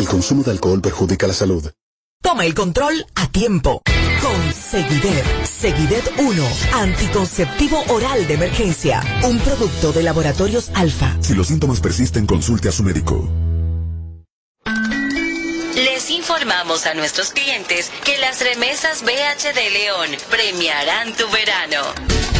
El consumo de alcohol perjudica la salud. Toma el control a tiempo. Con Seguidet. Seguidet 1. Anticonceptivo oral de emergencia. Un producto de laboratorios alfa. Si los síntomas persisten, consulte a su médico. Les informamos a nuestros clientes que las remesas BH de León premiarán tu verano.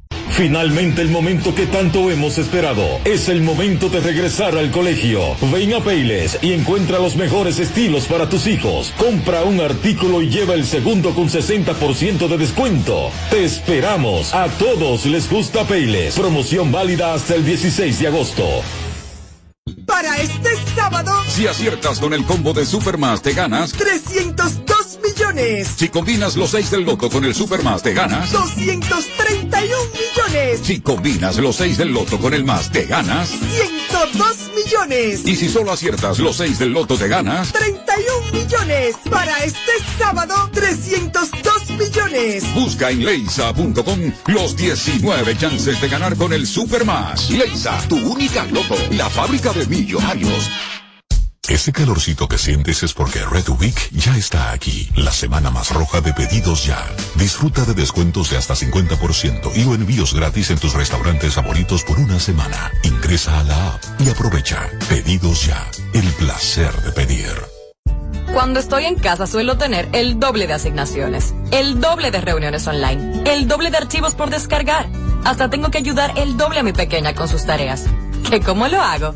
Finalmente el momento que tanto hemos esperado. Es el momento de regresar al colegio. Ven a Payless y encuentra los mejores estilos para tus hijos. Compra un artículo y lleva el segundo con 60% de descuento. Te esperamos. A todos les gusta Payless. Promoción válida hasta el 16 de agosto. Para este sábado, Si aciertas con el combo de Supermas, te ganas. 302 millones, Si combinas los 6 del loto con el Supermas, te ganas. 231 millones, Si combinas los 6 del loto con el más, te ganas. 102 millones. millones. Y si solo aciertas los 6 del loto te ganas, 31 millones. Para este sábado, 302 millones. busca en leisa.com los 19 chances de ganar con el Super Más. Leisa, tu única loto, la fábrica de millonarios. Ese calorcito que sientes es porque Red Week ya está aquí, la semana más roja de pedidos ya. Disfruta de descuentos de hasta 50% y o envíos gratis en tus restaurantes favoritos por una semana. Ingresa a la app y aprovecha. Pedidos ya, el placer de pedir. Cuando estoy en casa suelo tener el doble de asignaciones, el doble de reuniones online, el doble de archivos por descargar. Hasta tengo que ayudar el doble a mi pequeña con sus tareas. ¿Que cómo lo hago?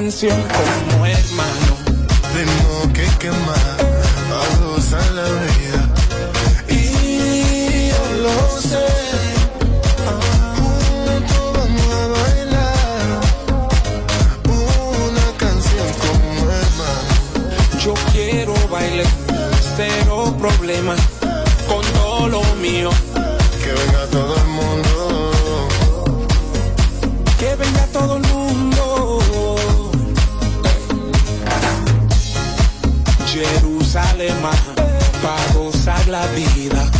Canción como hermano. Tengo que quemar, a gozar la vida. Y yo lo sé. Juntos vamos a bailar una canción como hermano. Yo quiero bailar, cero problema con todo lo mío. Jerusalén, para gozar la vida.